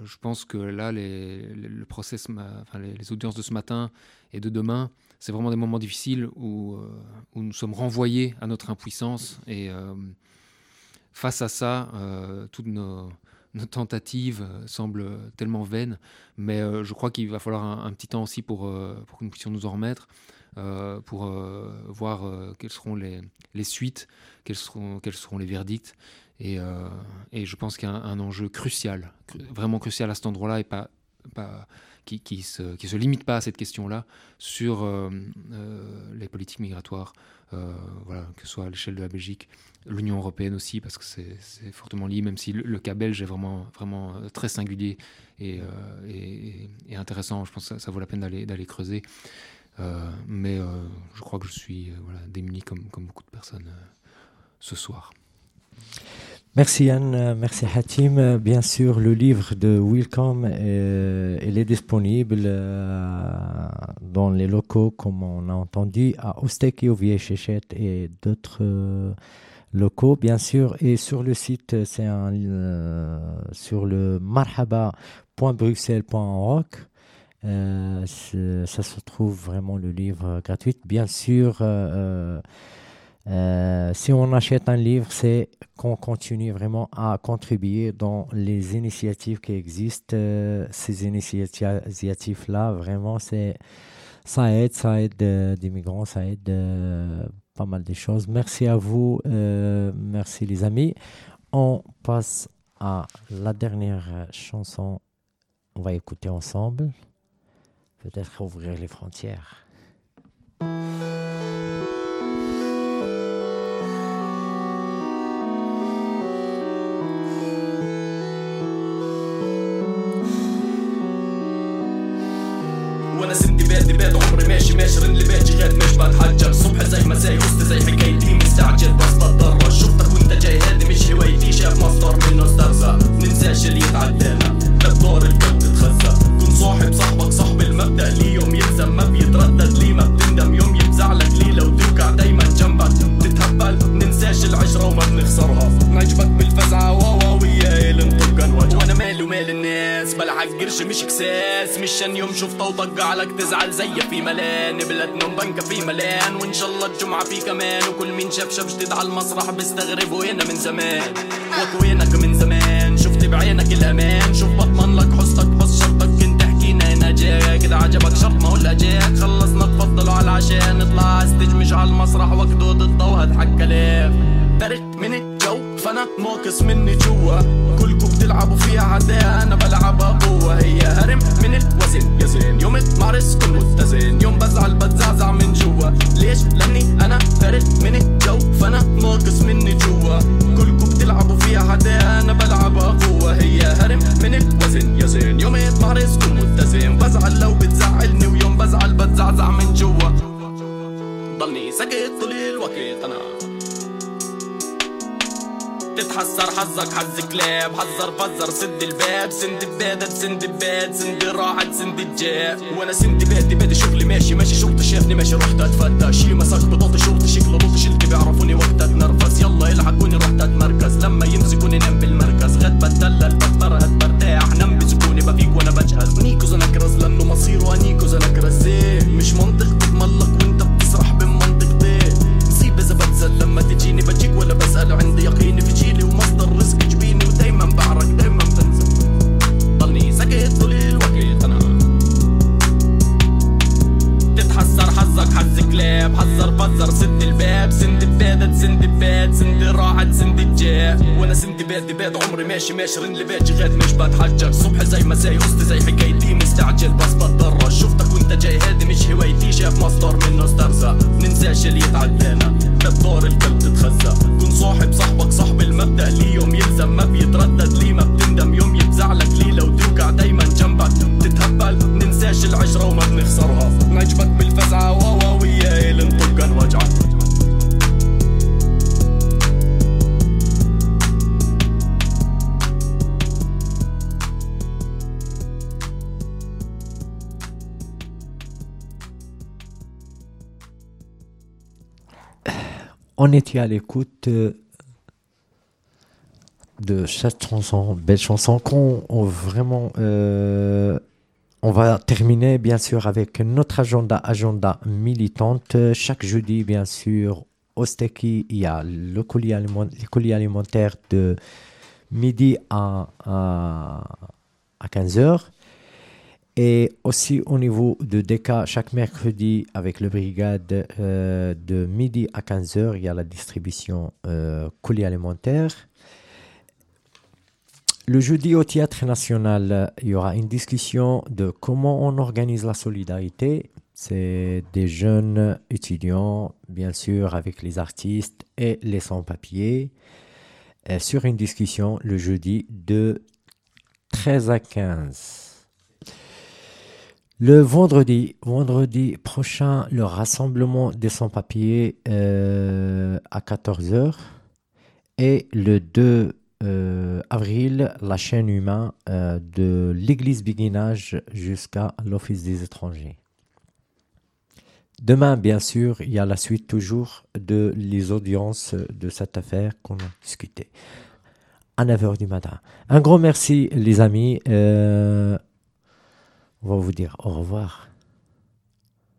je pense que là, les, le process, les, audiences de ce matin et de demain, c'est vraiment des moments difficiles où, euh, nous sommes renvoyés à notre impuissance. Et euh, face à ça, toutes nos, tentatives semblent tellement vaines. Mais je crois qu'il va falloir un, petit temps aussi pour, que nous puissions nous en remettre, pour voir quelles seront les, suites, quels seront les verdicts. Et, euh, et je pense qu'il y a un, enjeu crucial, cru- vraiment crucial à cet endroit-là, et pas, qui qui se, limite pas à cette question-là, sur euh, euh, les politiques migratoires, que ce soit à l'échelle de la Belgique, l'Union européenne aussi, parce que c'est fortement lié, même si le, cas belge est vraiment, vraiment très singulier et, intéressant. Je pense que ça, vaut la peine d'aller creuser. Mais je crois que je suis démuni comme, beaucoup de personnes ce soir. Merci Yann, euh, merci Hatim. Bien sûr, le livre de Welcome, euh, il est disponible euh, dans les locaux, comme on a entendu, à Ostek et et d'autres euh, locaux, bien sûr. Et sur le site, c'est euh, sur le marhaba.bruxelles.org. Ça se trouve vraiment le livre gratuit. Bien sûr, euh, si on achète un livre, c'est qu'on continue vraiment à contribuer dans les initiatives qui existent. Euh, ces initiatives-là, vraiment, ça aide, ça aide euh, des migrants, ça aide euh, pas mal de choses. Merci à vous, merci les amis. On passe à la dernière chanson. On va écouter ensemble. Peut-être ouvrir les frontières. وأنا سندي بادي باد عمري ماشي ماشي رن لباجي غير مش بتحجر صبح زي مساي وسط زي حكايتي مستعجل. بس بتضرر. شفتك وانت جاي هادي مش هوايتي. شاف مصدر منه استرزق ننساش اللي يتعدانا. لا الدور الكل تتخزى. كن صاحب صاحبك صاحب المبدأ. ليه يوم يلزم ما بيتردد. ليه ما بتندم؟ يوم يبزعلك ليه لو توقع دايما جنبك؟ تتهبل ننساش العشرة وما بنخسرها. نعجبك بالفزعة. واوا وياي لنطق الوجه وأنا مالي ومال الناس. بلعك قرش مش كساس مشان يوم شفته وطقع لك تزعل زي في ملان. بلادنا بنكة في ملان. وإن شاء الله الجمعة في كمان. وكل مين شاف شاف جديد على المسرح بيستغرب وينا من زمان. وينك من زمان. شفت بعينك الأمان. شوف بضمن لك حصتك بس شرطك. كنت تحكينا هنا جاي كده عجبك شرط ما ولا جاك. خلصنا تفضلوا على العشاء نطلع عالستيج مش على المسرح. وقدود الضو هضحك كلاف فرق من الجو فانا ناقص مني جوا كلكم بتلعبوا فيها عداء أنا بلعبها قوة. هي هرم من الوزن. يا زين يوم اتمارس كن متزن يوم بزعل بتزعزع من جوا ليش؟ لأني أنا فارق من الجو. فانا ناقص مني جوا كلكم بتلعبوا فيها عداء أنا بلعبها قوة. هي هرم من الوزن. يا زين يوم اتمارس كن متزن بزعل لو بتزعلني ويوم بزعل بتزعزع من جوا ضلني ساكت طول الوقت أنا. تتحسر حظك حظ كلاب. حذر فزر سد الباب. سند بادت سند باد سند راحت سند الجاب وأنا سند بادي بادي شغلي ماشي ماشي. شرطة شافني ماشي. رحت أتفتى. شي مسك بطاطي شرطي شكل لطي شلتي بيعرفوني وقت أتنرفز. يلا يلحقوني رحت أتمركز. لما يمسكوني نام بالمركز. غد بتدلل بتفرهد برتاح نام بسكوني بفيق وأنا بجهز. نيكوز انكرز لأنه مصيره انيكوز انكرز زين مش منطق تتملق تجيني بجيك ولا بسأل عندي يقيني في جيلي ومصدر رزق جبيني ودايما بعرق دايما حظك حظ كلاب حذر بذر. سد الباب سند بدادة سند باد سند راحة سند جاب وأنا سند باد باد عمري ماشي ماشي. رن لباجي غاد مش بتحجر. صبح زي مساي وسط زي حكايتي مستعجل. بس بتضرر. شفتك وانت جاي هادي مش هوايتي. شاف مصدر منه استرزق مننساش اللي يتعدانا بالدار الكل تتخزى. كن صاحب صاحبك صاحب المبدأ. ليه يوم يلزم؟ ما بيتردد. ليه ما بتندم؟ يوم يفزعلك ليه لو توقع دايما جنبك؟ تتهبل. ننساش العشرة وما بنخسرها. نعجبك بالفس on était à l'écoute euh, de cette chanson, belle chanson qu'on on vraiment. euh, on va terminer bien sûr avec notre agenda, agenda militante. Chaque jeudi, bien sûr, au Steki, il y a le colis, aliment- les colis alimentaires de midi à, à, 15h. Et aussi au niveau de DECA, chaque mercredi, avec le brigade, euh, de midi à 15h, il y a la distribution euh, colis alimentaires. Le jeudi au Théâtre National, il y aura une discussion de comment on organise la solidarité. C'est des jeunes étudiants, bien sûr, avec les artistes et les sans-papiers, sur une discussion le jeudi de 13 à 15. Le vendredi, prochain, le rassemblement des sans-papiers euh, à 14h. Et le 2 euh, avril, la chaîne humain euh, de l'église Béguinage jusqu'à l'Office des étrangers. Demain, bien sûr, il y a la suite toujours de les audiences de cette affaire qu'on a discutée à 9h du matin. Un grand merci, les amis. On va vous dire au revoir.